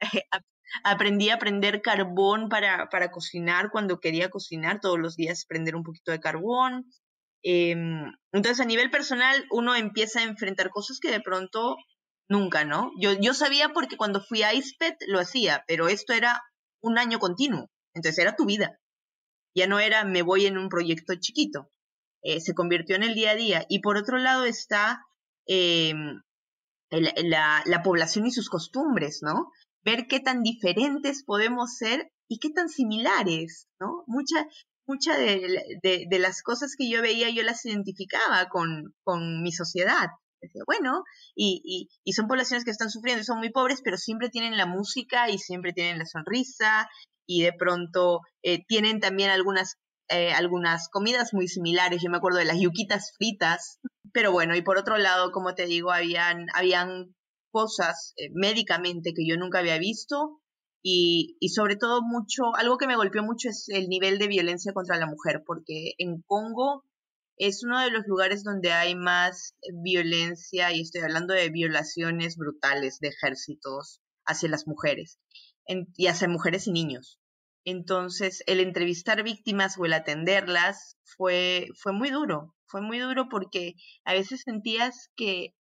[SPEAKER 2] aprendí a prender carbón para, para, cocinar cuando quería cocinar, todos los días prender un poquito de carbón. Em, entonces, a nivel personal, uno empieza a enfrentar cosas que de pronto nunca, ¿no? Yo, yo sabía porque cuando fui a ISPET lo hacía, pero esto era un año continuo, entonces era tu vida. Ya no era me voy en un proyecto chiquito, eh, se convirtió en el día a día. Y por otro lado está em, la, la, población y sus costumbres, ¿no? Ver qué tan diferentes podemos ser y qué tan similares, ¿no? Mucha, mucha de, las cosas que yo veía yo las identificaba con, con mi sociedad. Decía, bueno, y, y, son poblaciones que están sufriendo son muy pobres, pero siempre tienen la música y siempre tienen la sonrisa y de pronto eh, tienen también algunas, eh, algunas comidas muy similares. Yo me acuerdo de las yuquitas fritas, pero bueno, y por otro lado, como te digo, habían, habían cosas eh, médicamente que yo nunca había visto y, y, sobre todo mucho, algo que me golpeó mucho es el nivel de violencia contra la mujer, porque en Congo es uno de los lugares donde hay más violencia, y estoy hablando de violaciones brutales de ejércitos hacia las mujeres y hacia mujeres y niños. Entonces, el entrevistar víctimas o el atenderlas fue, fue muy duro, fue muy duro porque a veces sentías que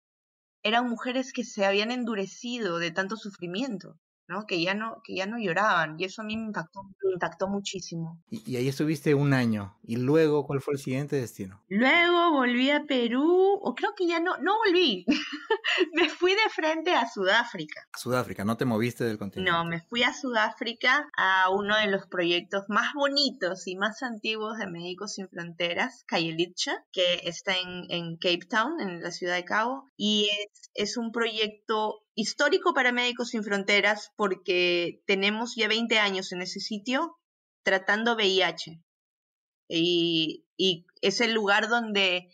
[SPEAKER 2] eran mujeres que se habían endurecido de tanto sufrimiento. ¿No? Que ya no, que ya no lloraban, y eso a mí me impactó, me impactó muchísimo.
[SPEAKER 3] Y, ahí estuviste un año, y luego, ¿cuál fue el siguiente destino?
[SPEAKER 2] Luego volví a Perú, o creo que ya no, no volví, me fui de frente a Sudáfrica.
[SPEAKER 3] A Sudáfrica, ¿no te moviste del continente?
[SPEAKER 2] No, me fui a Sudáfrica a uno de los proyectos más bonitos y más antiguos de Médicos Sin Fronteras, Kayelicha, que está en, en Cape Town, en la ciudad de Cabo, y es, es un proyecto histórico para Médicos Sin Fronteras porque tenemos ya 20 años en ese sitio tratando VIH. Y, es el lugar donde,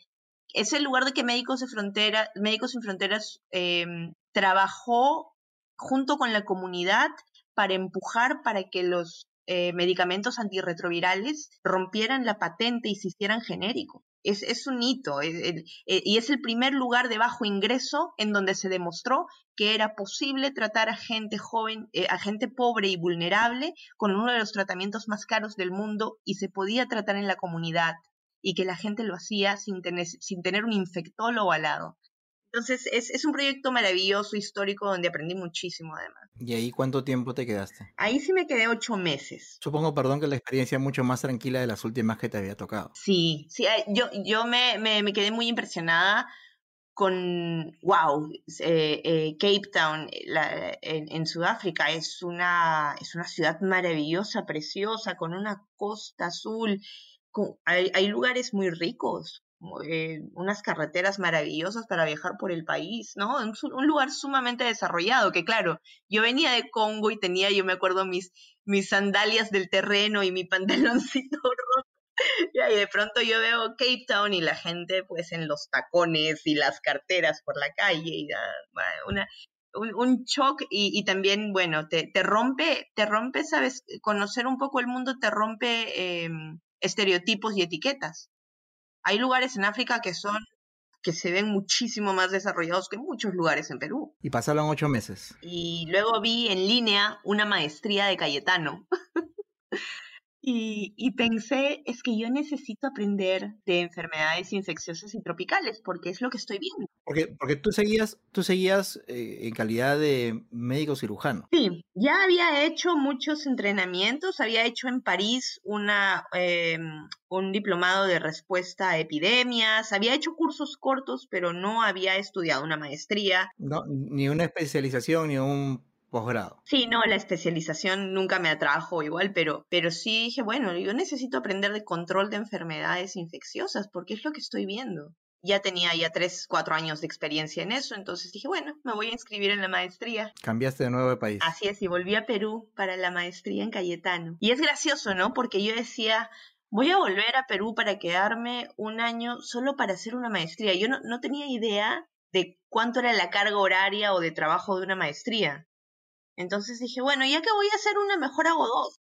[SPEAKER 2] es el lugar de que Médicos, de Frontera, Médicos Sin Fronteras em, trabajó junto con la comunidad para empujar para que los eh, medicamentos antirretrovirales rompieran la patente y se hicieran genéricos. Es, es un hito eh, y es el primer lugar de bajo ingreso en donde se demostró que era posible tratar a gente joven, eh, a gente pobre y vulnerable con uno de los tratamientos más caros del mundo y se podía tratar en la comunidad y que la gente lo hacía sin tener, sin tener un infectólogo al lado. Entonces es, es, un proyecto maravilloso, histórico, donde aprendí muchísimo además.
[SPEAKER 3] ¿Y ahí cuánto tiempo te quedaste?
[SPEAKER 2] Ahí sí me quedé ocho meses.
[SPEAKER 3] Supongo, perdón, que la experiencia es mucho más tranquila de las últimas que te había tocado.
[SPEAKER 2] Sí, sí, eh, yo, yo me, me, me quedé muy impresionada con, wow, eh, eh, Cape Town la, en, en, Sudáfrica es una, es una ciudad maravillosa, preciosa, con una costa azul. Con, hay, hay lugares muy ricos, unas carreteras maravillosas para viajar por el país, ¿no? Un, lugar sumamente desarrollado, que claro, yo venía de Congo y tenía, yo me acuerdo, mis, mis sandalias del terreno y mi pantaloncito rojo. Y de pronto yo veo Cape Town y la gente pues en los tacones y las carteras por la calle y una, un, un shock y, también, bueno, te, te rompe, te rompe, sabes, conocer un poco el mundo te rompe eh, estereotipos y etiquetas. Hay lugares en África que son que se ven muchísimo más desarrollados que muchos lugares en Perú.
[SPEAKER 3] Y pasaron ocho meses.
[SPEAKER 2] Y luego vi en línea una maestría de Cayetano. Y, y, pensé, es que yo necesito aprender de enfermedades infecciosas y tropicales, porque es lo que estoy viendo.
[SPEAKER 3] Porque, porque tú seguías, tú seguías eh, en calidad de médico cirujano.
[SPEAKER 2] Sí, ya había hecho muchos entrenamientos, había hecho en París una, eh, un diplomado de respuesta a epidemias, había hecho cursos cortos, pero no había estudiado una maestría.
[SPEAKER 3] No, ni una especialización, ni un posgrado.
[SPEAKER 2] Sí, no, la especialización nunca me atrajo igual, pero, pero sí dije, bueno, yo necesito aprender de control de enfermedades infecciosas porque es lo que estoy viendo. Ya tenía ya tres, cuatro años de experiencia en eso, entonces dije, bueno, me voy a inscribir en la maestría.
[SPEAKER 3] Cambiaste de nuevo de país.
[SPEAKER 2] Así es, y volví a Perú para la maestría en Cayetano. Y es gracioso, ¿no? Porque yo decía, voy a volver a Perú para quedarme un año solo para hacer una maestría. Yo no, no tenía idea de cuánto era la carga horaria o de trabajo de una maestría. Entonces dije, bueno, ya que voy a hacer una, mejor hago dos.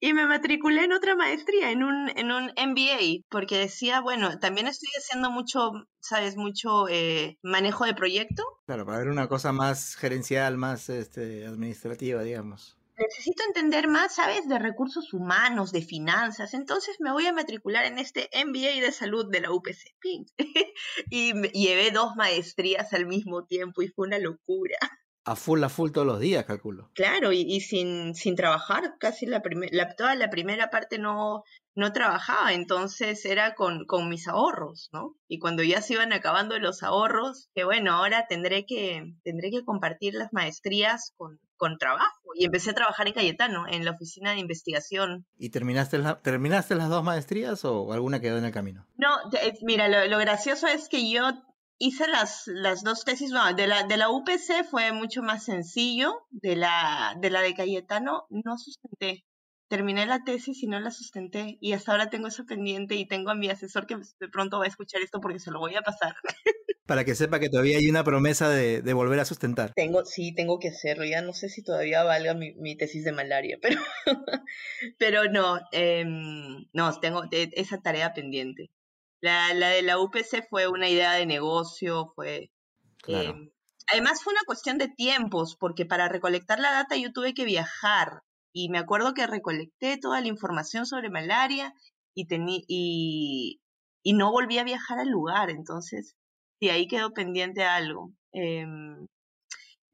[SPEAKER 2] Y me matriculé en otra maestría, en un, en un MBA, porque decía, bueno, también estoy haciendo mucho, ¿sabes? Mucho eh, manejo de proyecto.
[SPEAKER 3] Claro, para ver una cosa más gerencial, más este, administrativa, digamos.
[SPEAKER 2] Necesito entender más, ¿sabes? De recursos humanos, de finanzas. Entonces me voy a matricular en este MBA de salud de la UPC. y llevé dos maestrías al mismo tiempo y fue una locura
[SPEAKER 3] a full, a full todos los días, calculo.
[SPEAKER 2] Claro, y, sin, sin trabajar, casi la, la, toda la primera parte no, no trabajaba, entonces era con, con mis ahorros, ¿no? Y cuando ya se iban acabando los ahorros, que bueno, ahora tendré que, tendré que compartir las maestrías con, con trabajo. Y empecé a trabajar en Cayetano, en la oficina de investigación.
[SPEAKER 3] ¿Y terminaste, terminaste las dos maestrías o alguna quedó en el camino?
[SPEAKER 2] No, mira, lo, lo gracioso es que yo hice las, las dos tesis, de la, de la UPC fue mucho más sencillo, de la, de la de Cayetano no sustenté. Terminé la tesis y no la sustenté y hasta ahora tengo eso pendiente y tengo a mi asesor que de pronto va a escuchar esto porque se lo voy a pasar.
[SPEAKER 3] Para que sepa que todavía hay una promesa de, de volver a sustentar.
[SPEAKER 2] Tengo, sí, tengo que hacerlo. Ya no sé si todavía valga mi, mi tesis de malaria, pero, pero no, eh, no, tengo esa tarea pendiente. La, la de la UPC fue una idea de negocio, fue... Em, además fue una cuestión de tiempos, porque para recolectar la data yo tuve que viajar y me acuerdo que recolecté toda la información sobre malaria y, y, y no volví a viajar al lugar, entonces sí, ahí quedó pendiente algo. Em,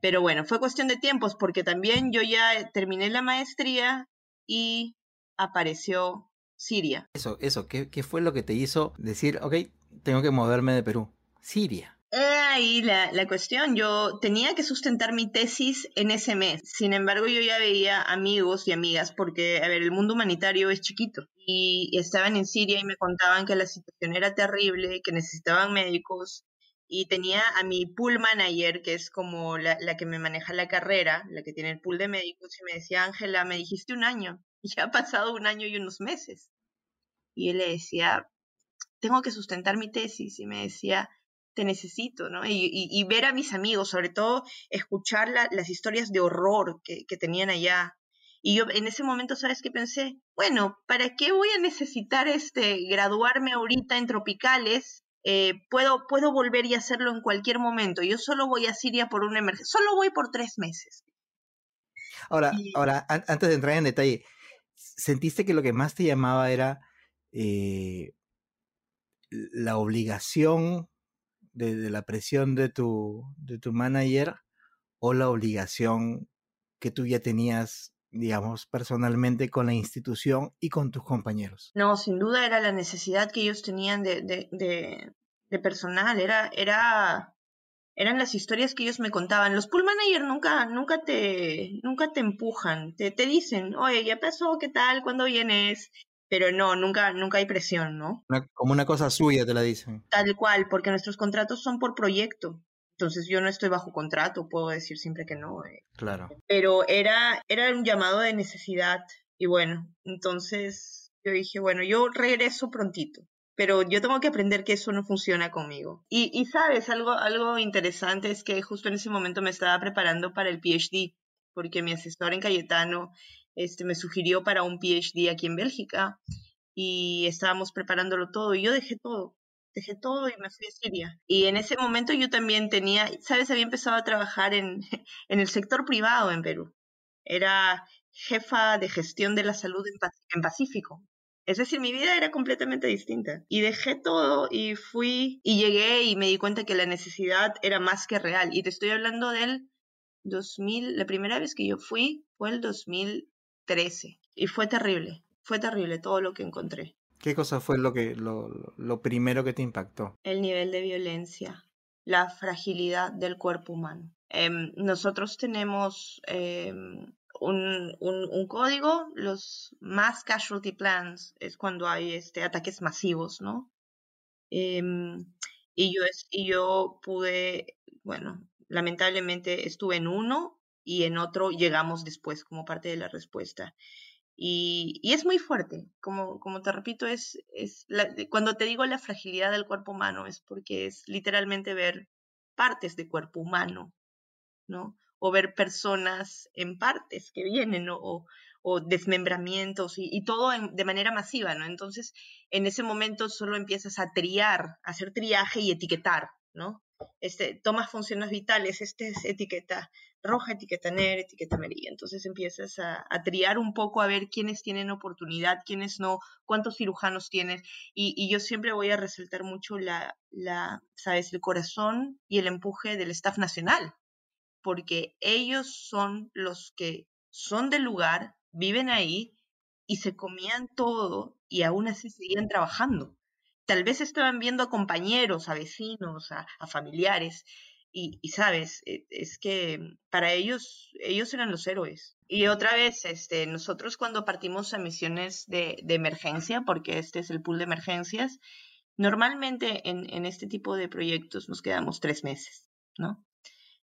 [SPEAKER 2] pero bueno, fue cuestión de tiempos porque también yo ya terminé la maestría y apareció Siria.
[SPEAKER 3] Eso, eso, ¿qué, ¿qué, fue lo que te hizo decir, ok, tengo que moverme de Perú? Siria.
[SPEAKER 2] Ahí la, la cuestión, yo tenía que sustentar mi tesis en ese mes. Sin embargo, yo ya veía amigos y amigas porque, a ver, el mundo humanitario es chiquito y estaban en Siria y me contaban que la situación era terrible, que necesitaban médicos y tenía a mi pool manager, que es como la, la que me maneja la carrera, la que tiene el pool de médicos, y me decía, Ángela, me dijiste un año, ya ha pasado un año y unos meses. Y él le decía, tengo que sustentar mi tesis. Y me decía, te necesito, ¿no? Y, ver a mis amigos, sobre todo escuchar las historias de horror que, tenían allá. Y yo en ese momento, ¿sabes qué pensé? Bueno, ¿para qué voy a necesitar este graduarme ahorita en tropicales? Eh, puedo, puedo volver y hacerlo en cualquier momento. Yo solo voy a Siria por una emergencia. Solo voy por tres meses.
[SPEAKER 3] Ahora, ahora, antes de entrar en detalle, ¿sentiste que lo que más te llamaba era eh, la obligación de, la presión de tu, de tu manager o la obligación que tú ya tenías, digamos, personalmente con la institución y con tus compañeros?
[SPEAKER 2] No, sin duda era la necesidad que ellos tenían de, de, de personal, era, era eran las historias que ellos me contaban. Los pool manager nunca, nunca te, nunca te empujan, te, te dicen, oye, ya pasó, ¿qué tal? ¿Cuándo vienes? Pero no, nunca, nunca hay presión, ¿no?
[SPEAKER 3] como una cosa suya te la dicen.
[SPEAKER 2] Tal cual, porque nuestros contratos son por proyecto. Entonces yo no estoy bajo contrato, puedo decir siempre que no. Eh.
[SPEAKER 3] Claro.
[SPEAKER 2] Pero era, era un llamado de necesidad. Y bueno, entonces yo dije, bueno, yo regreso prontito pero yo tengo que aprender que eso no funciona conmigo. Y, y, sabes, algo, algo interesante es que justo en ese momento me estaba preparando para el PhD, porque mi asesor en Cayetano este, me sugirió para un PhD aquí en Bélgica y estábamos preparándolo todo y yo dejé todo. Dejé todo y me fui a Siria. Y en ese momento yo también tenía, sabes, había empezado a trabajar en, en el sector privado en Perú. Era jefa de gestión de la salud en, Pacífico. Es decir, mi vida era completamente distinta. Y dejé todo y fui y llegué y me di cuenta que la necesidad era más que real. Y te estoy hablando del 2000, la primera vez que yo fui fue el 2013. Y fue terrible, fue terrible todo lo que encontré.
[SPEAKER 3] ¿Qué cosa fue lo, que, lo, lo primero que te impactó?
[SPEAKER 2] El nivel de violencia, la fragilidad del cuerpo humano. Em, nosotros tenemos em, un, un, código, los mass casualty plans es cuando hay este, ataques masivos, ¿no? Em, y, yo, y yo pude, bueno, lamentablemente estuve en uno y en otro llegamos después como parte de la respuesta. Y, y es muy fuerte, como, como te repito, es, es cuando te digo la fragilidad del cuerpo humano es porque es literalmente ver partes de cuerpo humano, ¿no? O ver personas en partes que vienen, o, desmembramientos y, todo de manera masiva, ¿no? Entonces, en ese momento solo empiezas a triar, a hacer triaje y etiquetar, ¿no? Este, tomas funciones vitales, este es etiqueta roja, etiqueta negra, etiqueta amarilla. Entonces empiezas a, triar un poco a ver quiénes tienen oportunidad, quiénes no, cuántos cirujanos tienes. Y, yo siempre voy a resaltar mucho la, la, sabes, el corazón y el empuje del staff nacional, porque ellos son los que son del lugar, viven ahí y se comían todo y aún así seguían trabajando tal vez estaban viendo a compañeros, a vecinos, a, familiares, y, sabes, e, es que para ellos, ellos eran los héroes. Y otra vez, este, nosotros cuando partimos a misiones de, emergencia, porque este es el pool de emergencias, normalmente en, este tipo de proyectos nos quedamos tres meses, ¿no?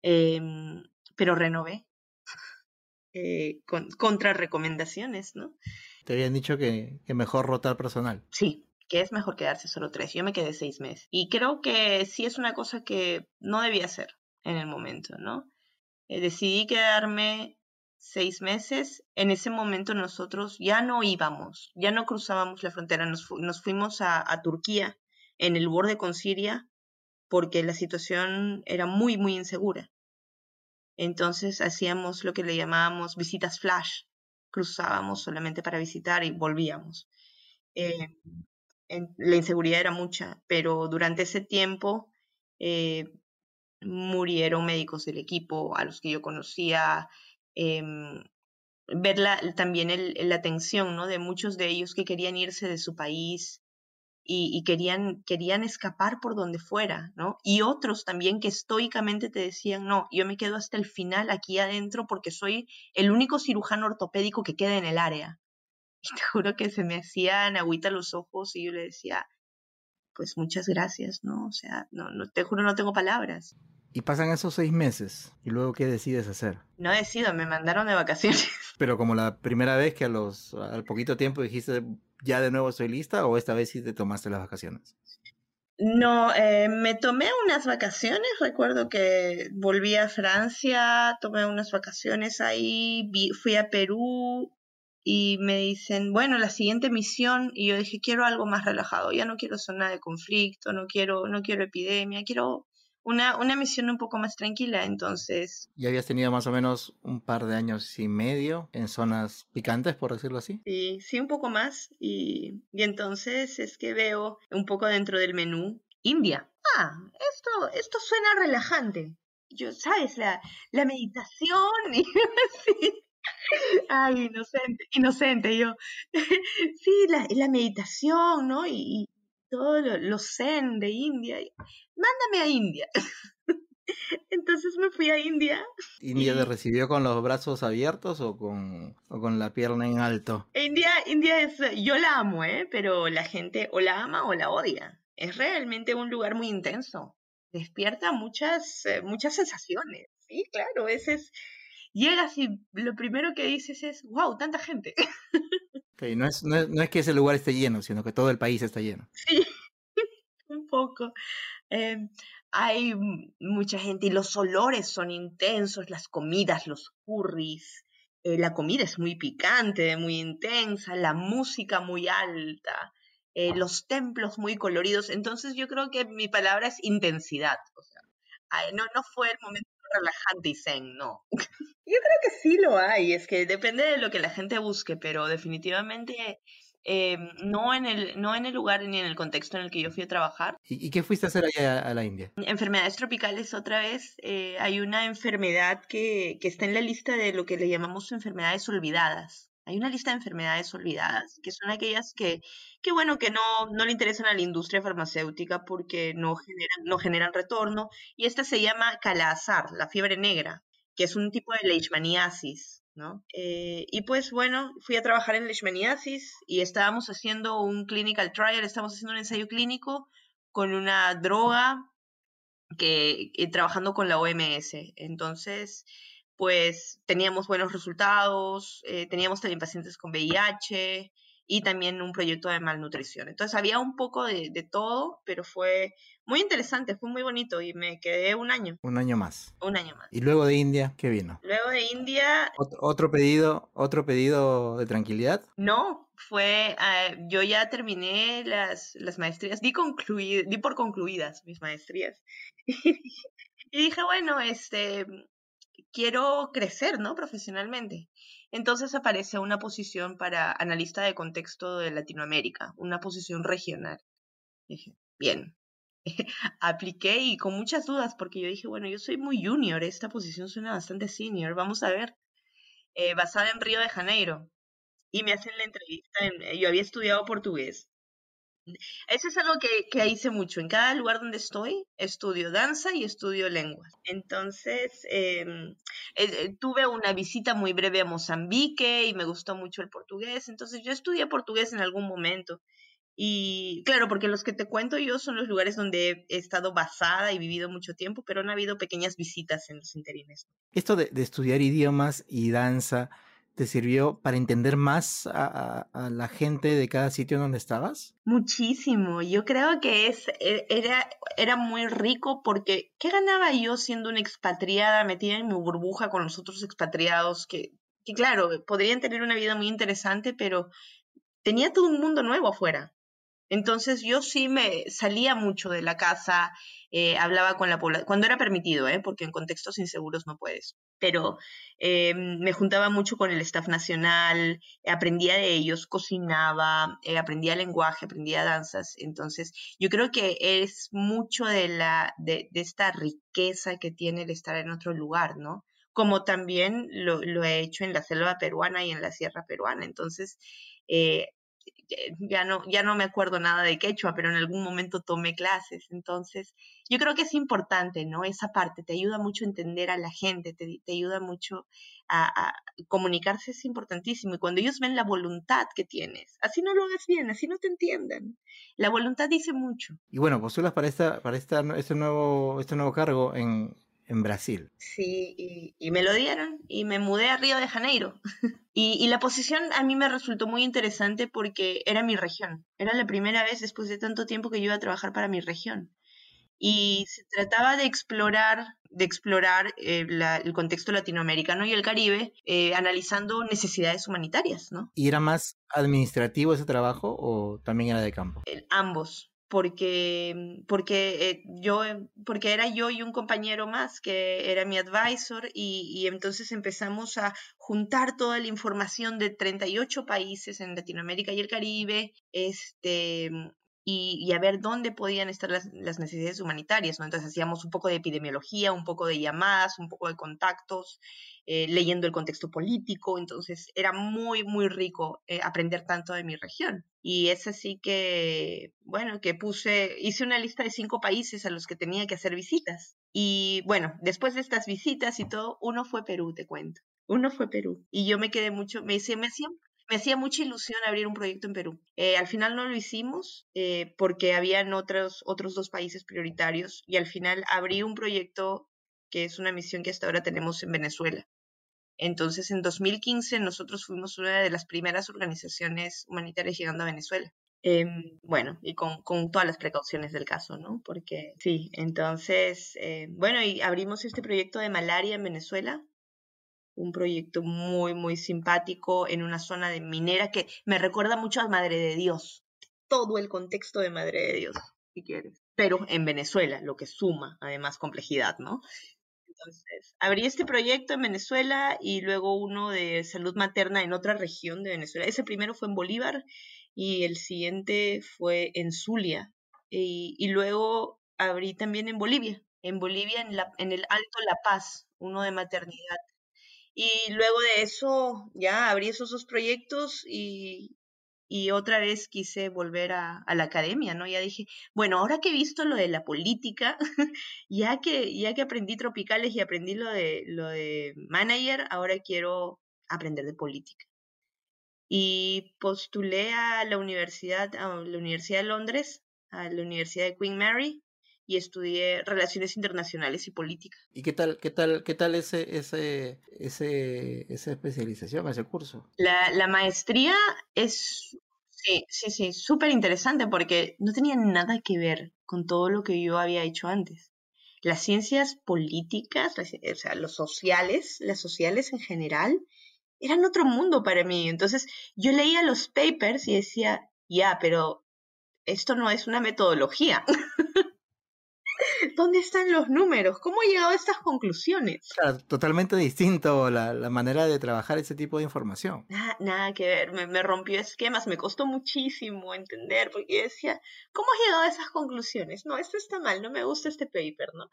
[SPEAKER 2] Em, pero renové eh, con, contra recomendaciones, ¿no?
[SPEAKER 3] Te habían dicho que, que mejor rotar personal.
[SPEAKER 2] Sí, que es mejor quedarse solo tres. Yo me quedé seis meses. Y creo que sí es una cosa que no debía hacer en el momento, ¿no? Eh, decidí quedarme seis meses. En ese momento nosotros ya no íbamos, ya no cruzábamos la frontera, nos, fuimos a, Turquía en el borde con Siria porque la situación era muy, muy insegura. Entonces hacíamos lo que le llamábamos visitas flash. Cruzábamos solamente para visitar y volvíamos. Eh, la inseguridad era mucha, pero durante ese tiempo eh, murieron médicos del equipo a los que yo conocía, em, ver también la atención ¿no? de muchos de ellos que querían irse de su país y, querían, querían escapar por donde fuera, ¿no? Y otros también que estoicamente te decían, no, yo me quedo hasta el final aquí adentro porque soy el único cirujano ortopédico que queda en el área. Y te juro que se me hacían agüita los ojos y yo le decía, pues muchas gracias, ¿no? O sea, no, no te juro, no tengo palabras.
[SPEAKER 3] Y pasan esos seis meses. ¿Y luego qué decides hacer?
[SPEAKER 2] No decido, me mandaron de vacaciones.
[SPEAKER 3] Pero como la primera vez que a los, al poquito tiempo dijiste, ya de nuevo estoy lista, o esta vez sí te tomaste las vacaciones?
[SPEAKER 2] No, eh, me tomé unas vacaciones. Recuerdo que volví a Francia, tomé unas vacaciones ahí, fui a Perú, y me dicen, bueno, la siguiente misión, y yo dije, quiero algo más relajado, ya no quiero zona de conflicto, no quiero, no quiero epidemia, quiero una, una misión un poco más tranquila, entonces...
[SPEAKER 3] ¿Y habías tenido más o menos un par de años y medio en zonas picantes, por decirlo así?
[SPEAKER 2] Sí, sí, un poco más, y, y entonces es que veo un poco dentro del menú India. Ah, esto, esto suena relajante. Yo, ¿sabes? La, la meditación y así. Ay, inocente, inocente yo. Sí, la, la meditación, ¿no? Y, todo lo, zen de India. Mándame a India. Entonces me fui a India.
[SPEAKER 3] ¿India te recibió con los brazos abiertos o con, o con la pierna en alto?
[SPEAKER 2] India, India es, yo la amo, ¿eh? pero la gente o la ama o la odia. Es realmente un lugar muy intenso. Despierta muchas, eh, muchas sensaciones. Sí, claro, ese es, llegas y lo primero que dices es, wow, tanta gente.
[SPEAKER 3] no, es, no, es, que ese lugar esté lleno, sino que todo el país está lleno.
[SPEAKER 2] Sí, un poco. Em, hay mucha gente y los olores son intensos, las comidas, los curries. Eh, la comida es muy picante, muy intensa, la música muy alta, eh, los templos muy coloridos. Entonces yo creo que mi palabra es intensidad. O sea, no, no fue el momento relajante y zen, no. Yo creo que sí lo hay, es que depende de lo que la gente busque, pero definitivamente eh, no, en el, no en el lugar ni en el contexto en el que yo fui a trabajar.
[SPEAKER 3] ¿Y, qué fuiste a hacer allá a la India?
[SPEAKER 2] Enfermedades tropicales, otra vez. Eh, hay una enfermedad que, que está en la lista de lo que le llamamos enfermedades olvidadas. Hay una lista de enfermedades olvidadas, que son aquellas que, que bueno, que no, no le interesan a la industria farmacéutica porque no generan, no generan retorno. Y esta se llama calazar, la fiebre negra, que es un tipo de leishmaniasis. Eh, y pues bueno, fui a trabajar en leishmaniasis y estábamos haciendo un clinical trial, estábamos haciendo un ensayo clínico con una droga que, trabajando con la OMS. Entonces, pues teníamos buenos resultados, eh, teníamos también pacientes con VIH y también un proyecto de malnutrición. Entonces había un poco de, de todo, pero fue muy interesante, fue muy bonito y me quedé un año.
[SPEAKER 3] Un año más.
[SPEAKER 2] Un año más.
[SPEAKER 3] ¿Y luego de India qué vino?
[SPEAKER 2] Luego de India...
[SPEAKER 3] ¿Otro, pedido, otro pedido de tranquilidad?
[SPEAKER 2] No, fue, ah, yo ya terminé las, las maestrías, di, di por concluidas mis maestrías. y dije, bueno, este, quiero crecer, ¿no? Profesionalmente. Entonces aparece una posición para analista de contexto de Latinoamérica, una posición regional. Dije, bien, apliqué y con muchas dudas porque yo dije, bueno, yo soy muy junior, esta posición suena bastante senior, vamos a ver, eh, basada en Río de Janeiro. Y me hacen la entrevista, en, yo había estudiado portugués. Eso es algo que, que, hice mucho. En cada lugar donde estoy, estudio danza y estudio lenguas. Entonces, em, eh, eh, tuve una visita muy breve a Mozambique y me gustó mucho el portugués. Entonces, yo estudié portugués en algún momento y claro, porque los que te cuento yo son los lugares donde he estado basada y vivido mucho tiempo, pero han habido pequeñas visitas en los interines.
[SPEAKER 3] Esto de, estudiar idiomas y danza, ¿te sirvió para entender más a, la gente de cada sitio donde estabas?
[SPEAKER 2] Muchísimo. Yo creo que es, e, era, era muy rico porque ¿qué ganaba yo siendo una expatriada metida en mi burbuja con los otros expatriados que, que claro, podrían tener una vida muy interesante, pero tenía todo un mundo nuevo afuera. Entonces yo sí me salía mucho de la casa, eh, hablaba con la población, cuando era permitido, ¿eh? porque en contextos inseguros no puedes, pero eh, me juntaba mucho con el staff nacional, aprendía de ellos, cocinaba, eh, aprendía lenguaje, aprendía danzas, entonces yo creo que es mucho de, la, de, de esta riqueza que tiene el estar en otro lugar, ¿no? como también lo, lo, he hecho en la selva peruana y en la sierra peruana. Entonces, eh, ya no, ya no me acuerdo nada de quechua, pero en algún momento tomé clases. Entonces, yo creo que es importante, ¿no? Esa parte te ayuda mucho a entender a la gente, te, te ayuda mucho a, comunicarse, es importantísimo. Y cuando ellos ven la voluntad que tienes, así no lo hagas bien, así no te entiendan. La voluntad dice mucho.
[SPEAKER 3] Y bueno, postulas para, esta, para esta, este, nuevo, este nuevo cargo en, en Brasil.
[SPEAKER 2] Sí, y, me lo dieron y me mudé a Río de Janeiro. y, la posición a mí me resultó muy interesante porque era mi región. Era la primera vez después de tanto tiempo que yo iba a trabajar para mi región. Y se trataba de explorar, de explorar eh, el contexto latinoamericano y el Caribe, eh, analizando necesidades humanitarias, ¿no?
[SPEAKER 3] ¿Y era más administrativo ese trabajo o también era de campo?
[SPEAKER 2] ambos porque, mm, porque, eh, yo, porque era yo y un compañero más que era mi advisor y, y, entonces empezamos a juntar toda la información de 38 países en Latinoamérica y el Caribe, este, y, a ver dónde podían estar las, necesidades humanitarias, ¿no? Entonces hacíamos un poco de epidemiología, un poco de llamadas, un poco de contactos, eh, leyendo el contexto político, entonces era muy, muy rico eh, aprender tanto de mi región. Y es así que, bueno, que puse, hice una lista de cinco países a los que tenía que hacer visitas. Y bueno, después de estas visitas y todo, uno fue Perú, te cuento. Uno fue Perú. Y yo me quedé mucho, me, me hacía me hacía mucha ilusión abrir un proyecto en Perú. Eh, al final no lo hicimos eh, porque habían otros, otros dos países prioritarios y al final abrí un proyecto que es una misión que hasta ahora tenemos en Venezuela. Entonces, en 2015 nosotros fuimos una de las primeras organizaciones humanitarias llegando a Venezuela. Em, bueno, y con, todas las precauciones del caso, ¿no? Porque sí, entonces, eh, bueno, y abrimos este proyecto de malaria en Venezuela un proyecto muy, muy simpático en una zona de minera que me recuerda mucho a Madre de Dios. Todo el contexto de Madre de Dios, si quieres. Pero en Venezuela, lo que suma además complejidad, ¿no? Entonces, abrí este proyecto en Venezuela y luego uno de salud materna en otra región de Venezuela. Ese primero fue en Bolívar y el siguiente fue en Zulia. Y, y luego abrí también en Bolivia, en Bolivia, en, la, en el Alto La Paz, uno de maternidad. Y luego de eso ya abrí esos dos proyectos y, y otra vez quise volver a, la academia, ¿no? Ya dije, bueno, ahora que he visto lo de la política, ya que, ya que aprendí tropicales y aprendí lo de, lo de manager, ahora quiero aprender de política. Y postulé a la universidad, a la Universidad de Londres, a la Universidad de Queen Mary, y estudié relaciones internacionales y política.
[SPEAKER 3] ¿Y qué tal, qué tal, qué tal ese, ese, ese, esa especialización, ese curso?
[SPEAKER 2] La, la maestría es, sí, sí, sí, súper interesante porque no tenía nada que ver con todo lo que yo había hecho antes. Las ciencias políticas, las, o sea, los sociales, las sociales en general, eran otro mundo para mí. Entonces yo leía los papers y decía, ya, pero esto no es una metodología. ¿Dónde están los números? ¿Cómo he llegado a estas conclusiones?
[SPEAKER 3] Claro, totalmente distinto la, la, manera de trabajar ese tipo de información.
[SPEAKER 2] Nada, nada que ver, me, me, rompió esquemas, me costó muchísimo entender, porque decía, ¿cómo has llegado a esas conclusiones? No, esto está mal, no me gusta este paper, ¿no?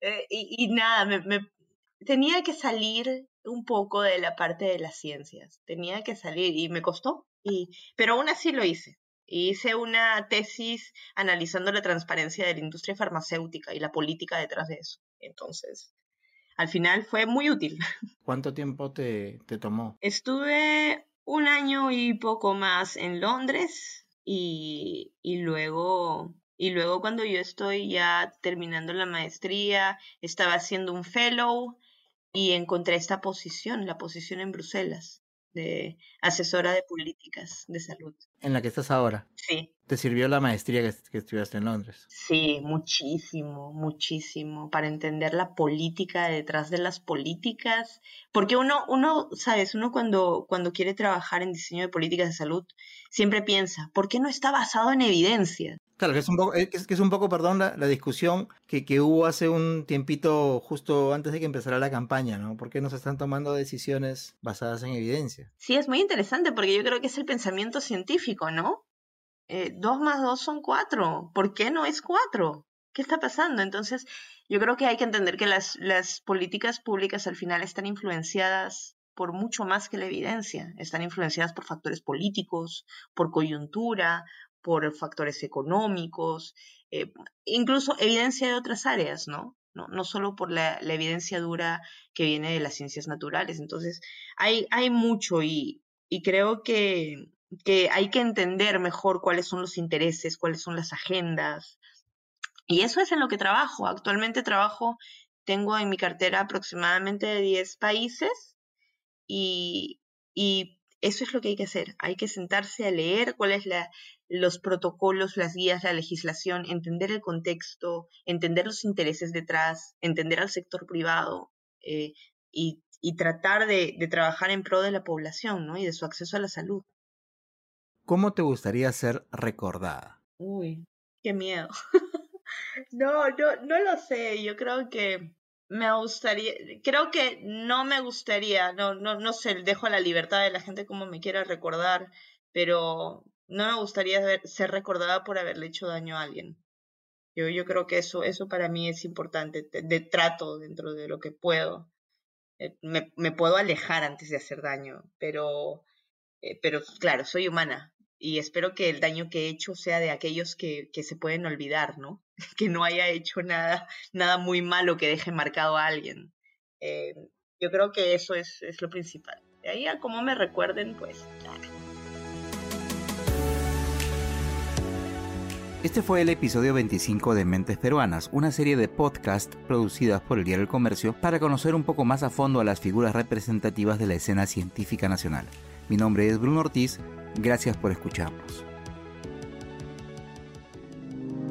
[SPEAKER 2] Eh, y, y, nada, me, me, tenía que salir un poco de la parte de las ciencias, tenía que salir y me costó, y, pero aún así lo hice. Hice una tesis analizando la transparencia de la industria farmacéutica y la política detrás de eso. Entonces, al final fue muy útil.
[SPEAKER 3] ¿Cuánto tiempo te, te tomó?
[SPEAKER 2] Estuve un año y poco más en Londres y, y luego y luego cuando yo estoy ya terminando la maestría, estaba haciendo un fellow y encontré esta posición, la posición en Bruselas de asesora de políticas de salud.
[SPEAKER 3] ¿En la que estás ahora?
[SPEAKER 2] Sí.
[SPEAKER 3] ¿Te sirvió la maestría que, que, estudiaste en Londres?
[SPEAKER 2] Sí, muchísimo, muchísimo, para entender la política detrás de las políticas, porque uno, uno, sabes, uno cuando, cuando quiere trabajar en diseño de políticas de salud, siempre piensa, ¿por qué no está basado en evidencia?
[SPEAKER 3] Claro, que es un poco, es, que es un poco perdón, la, discusión que, que, hubo hace un tiempito justo antes de que empezara la campaña, ¿no? ¿Por qué no se están tomando decisiones basadas en evidencia?
[SPEAKER 2] Sí, es muy interesante porque yo creo que es el pensamiento científico, ¿no? Eh, dos más dos son cuatro. ¿Por qué no es cuatro? ¿Qué está pasando? Entonces, yo creo que hay que entender que las, las políticas públicas al final están influenciadas por mucho más que la evidencia. Están influenciadas por factores políticos, por coyuntura, por factores económicos, eh, incluso evidencia de otras áreas, ¿no? No, no solo por la, la, evidencia dura que viene de las ciencias naturales. Entonces, hay, hay mucho y, y creo que, que hay que entender mejor cuáles son los intereses, cuáles son las agendas. Y eso es en lo que trabajo. Actualmente trabajo, tengo en mi cartera aproximadamente 10 países y, y eso es lo que hay que hacer. Hay que sentarse a leer cuáles la, los protocolos, las guías, la legislación, entender el contexto, entender los intereses detrás, entender al sector privado eh, y, y, tratar de, de, trabajar en pro de la población ¿no? y de su acceso a la salud.
[SPEAKER 3] ¿Cómo te gustaría ser recordada?
[SPEAKER 2] Uy, qué miedo. no, no, no lo sé. Yo creo que me gustaría, creo que no me gustaría, no, no, no sé, dejo la libertad de la gente como me quiera recordar, pero no me gustaría ser recordada por haberle hecho daño a alguien. Yo, yo creo que eso, eso para mí es importante, de, trato dentro de lo que puedo. Eh, me, me, puedo alejar antes de hacer daño, pero, eh, pero claro, soy humana y espero que el daño que he hecho sea de aquellos que, que se pueden olvidar, ¿no? que no haya hecho nada, nada muy malo que deje marcado a alguien. Eh, yo creo que eso es, es, lo principal. De ahí a cómo me recuerden, pues.
[SPEAKER 3] Este fue el episodio 25 de Mentes Peruanas, una serie de podcast producidas por el Diario El Comercio para conocer un poco más a fondo a las figuras representativas de la escena científica nacional. Mi nombre es Bruno Ortiz, gracias por escucharnos.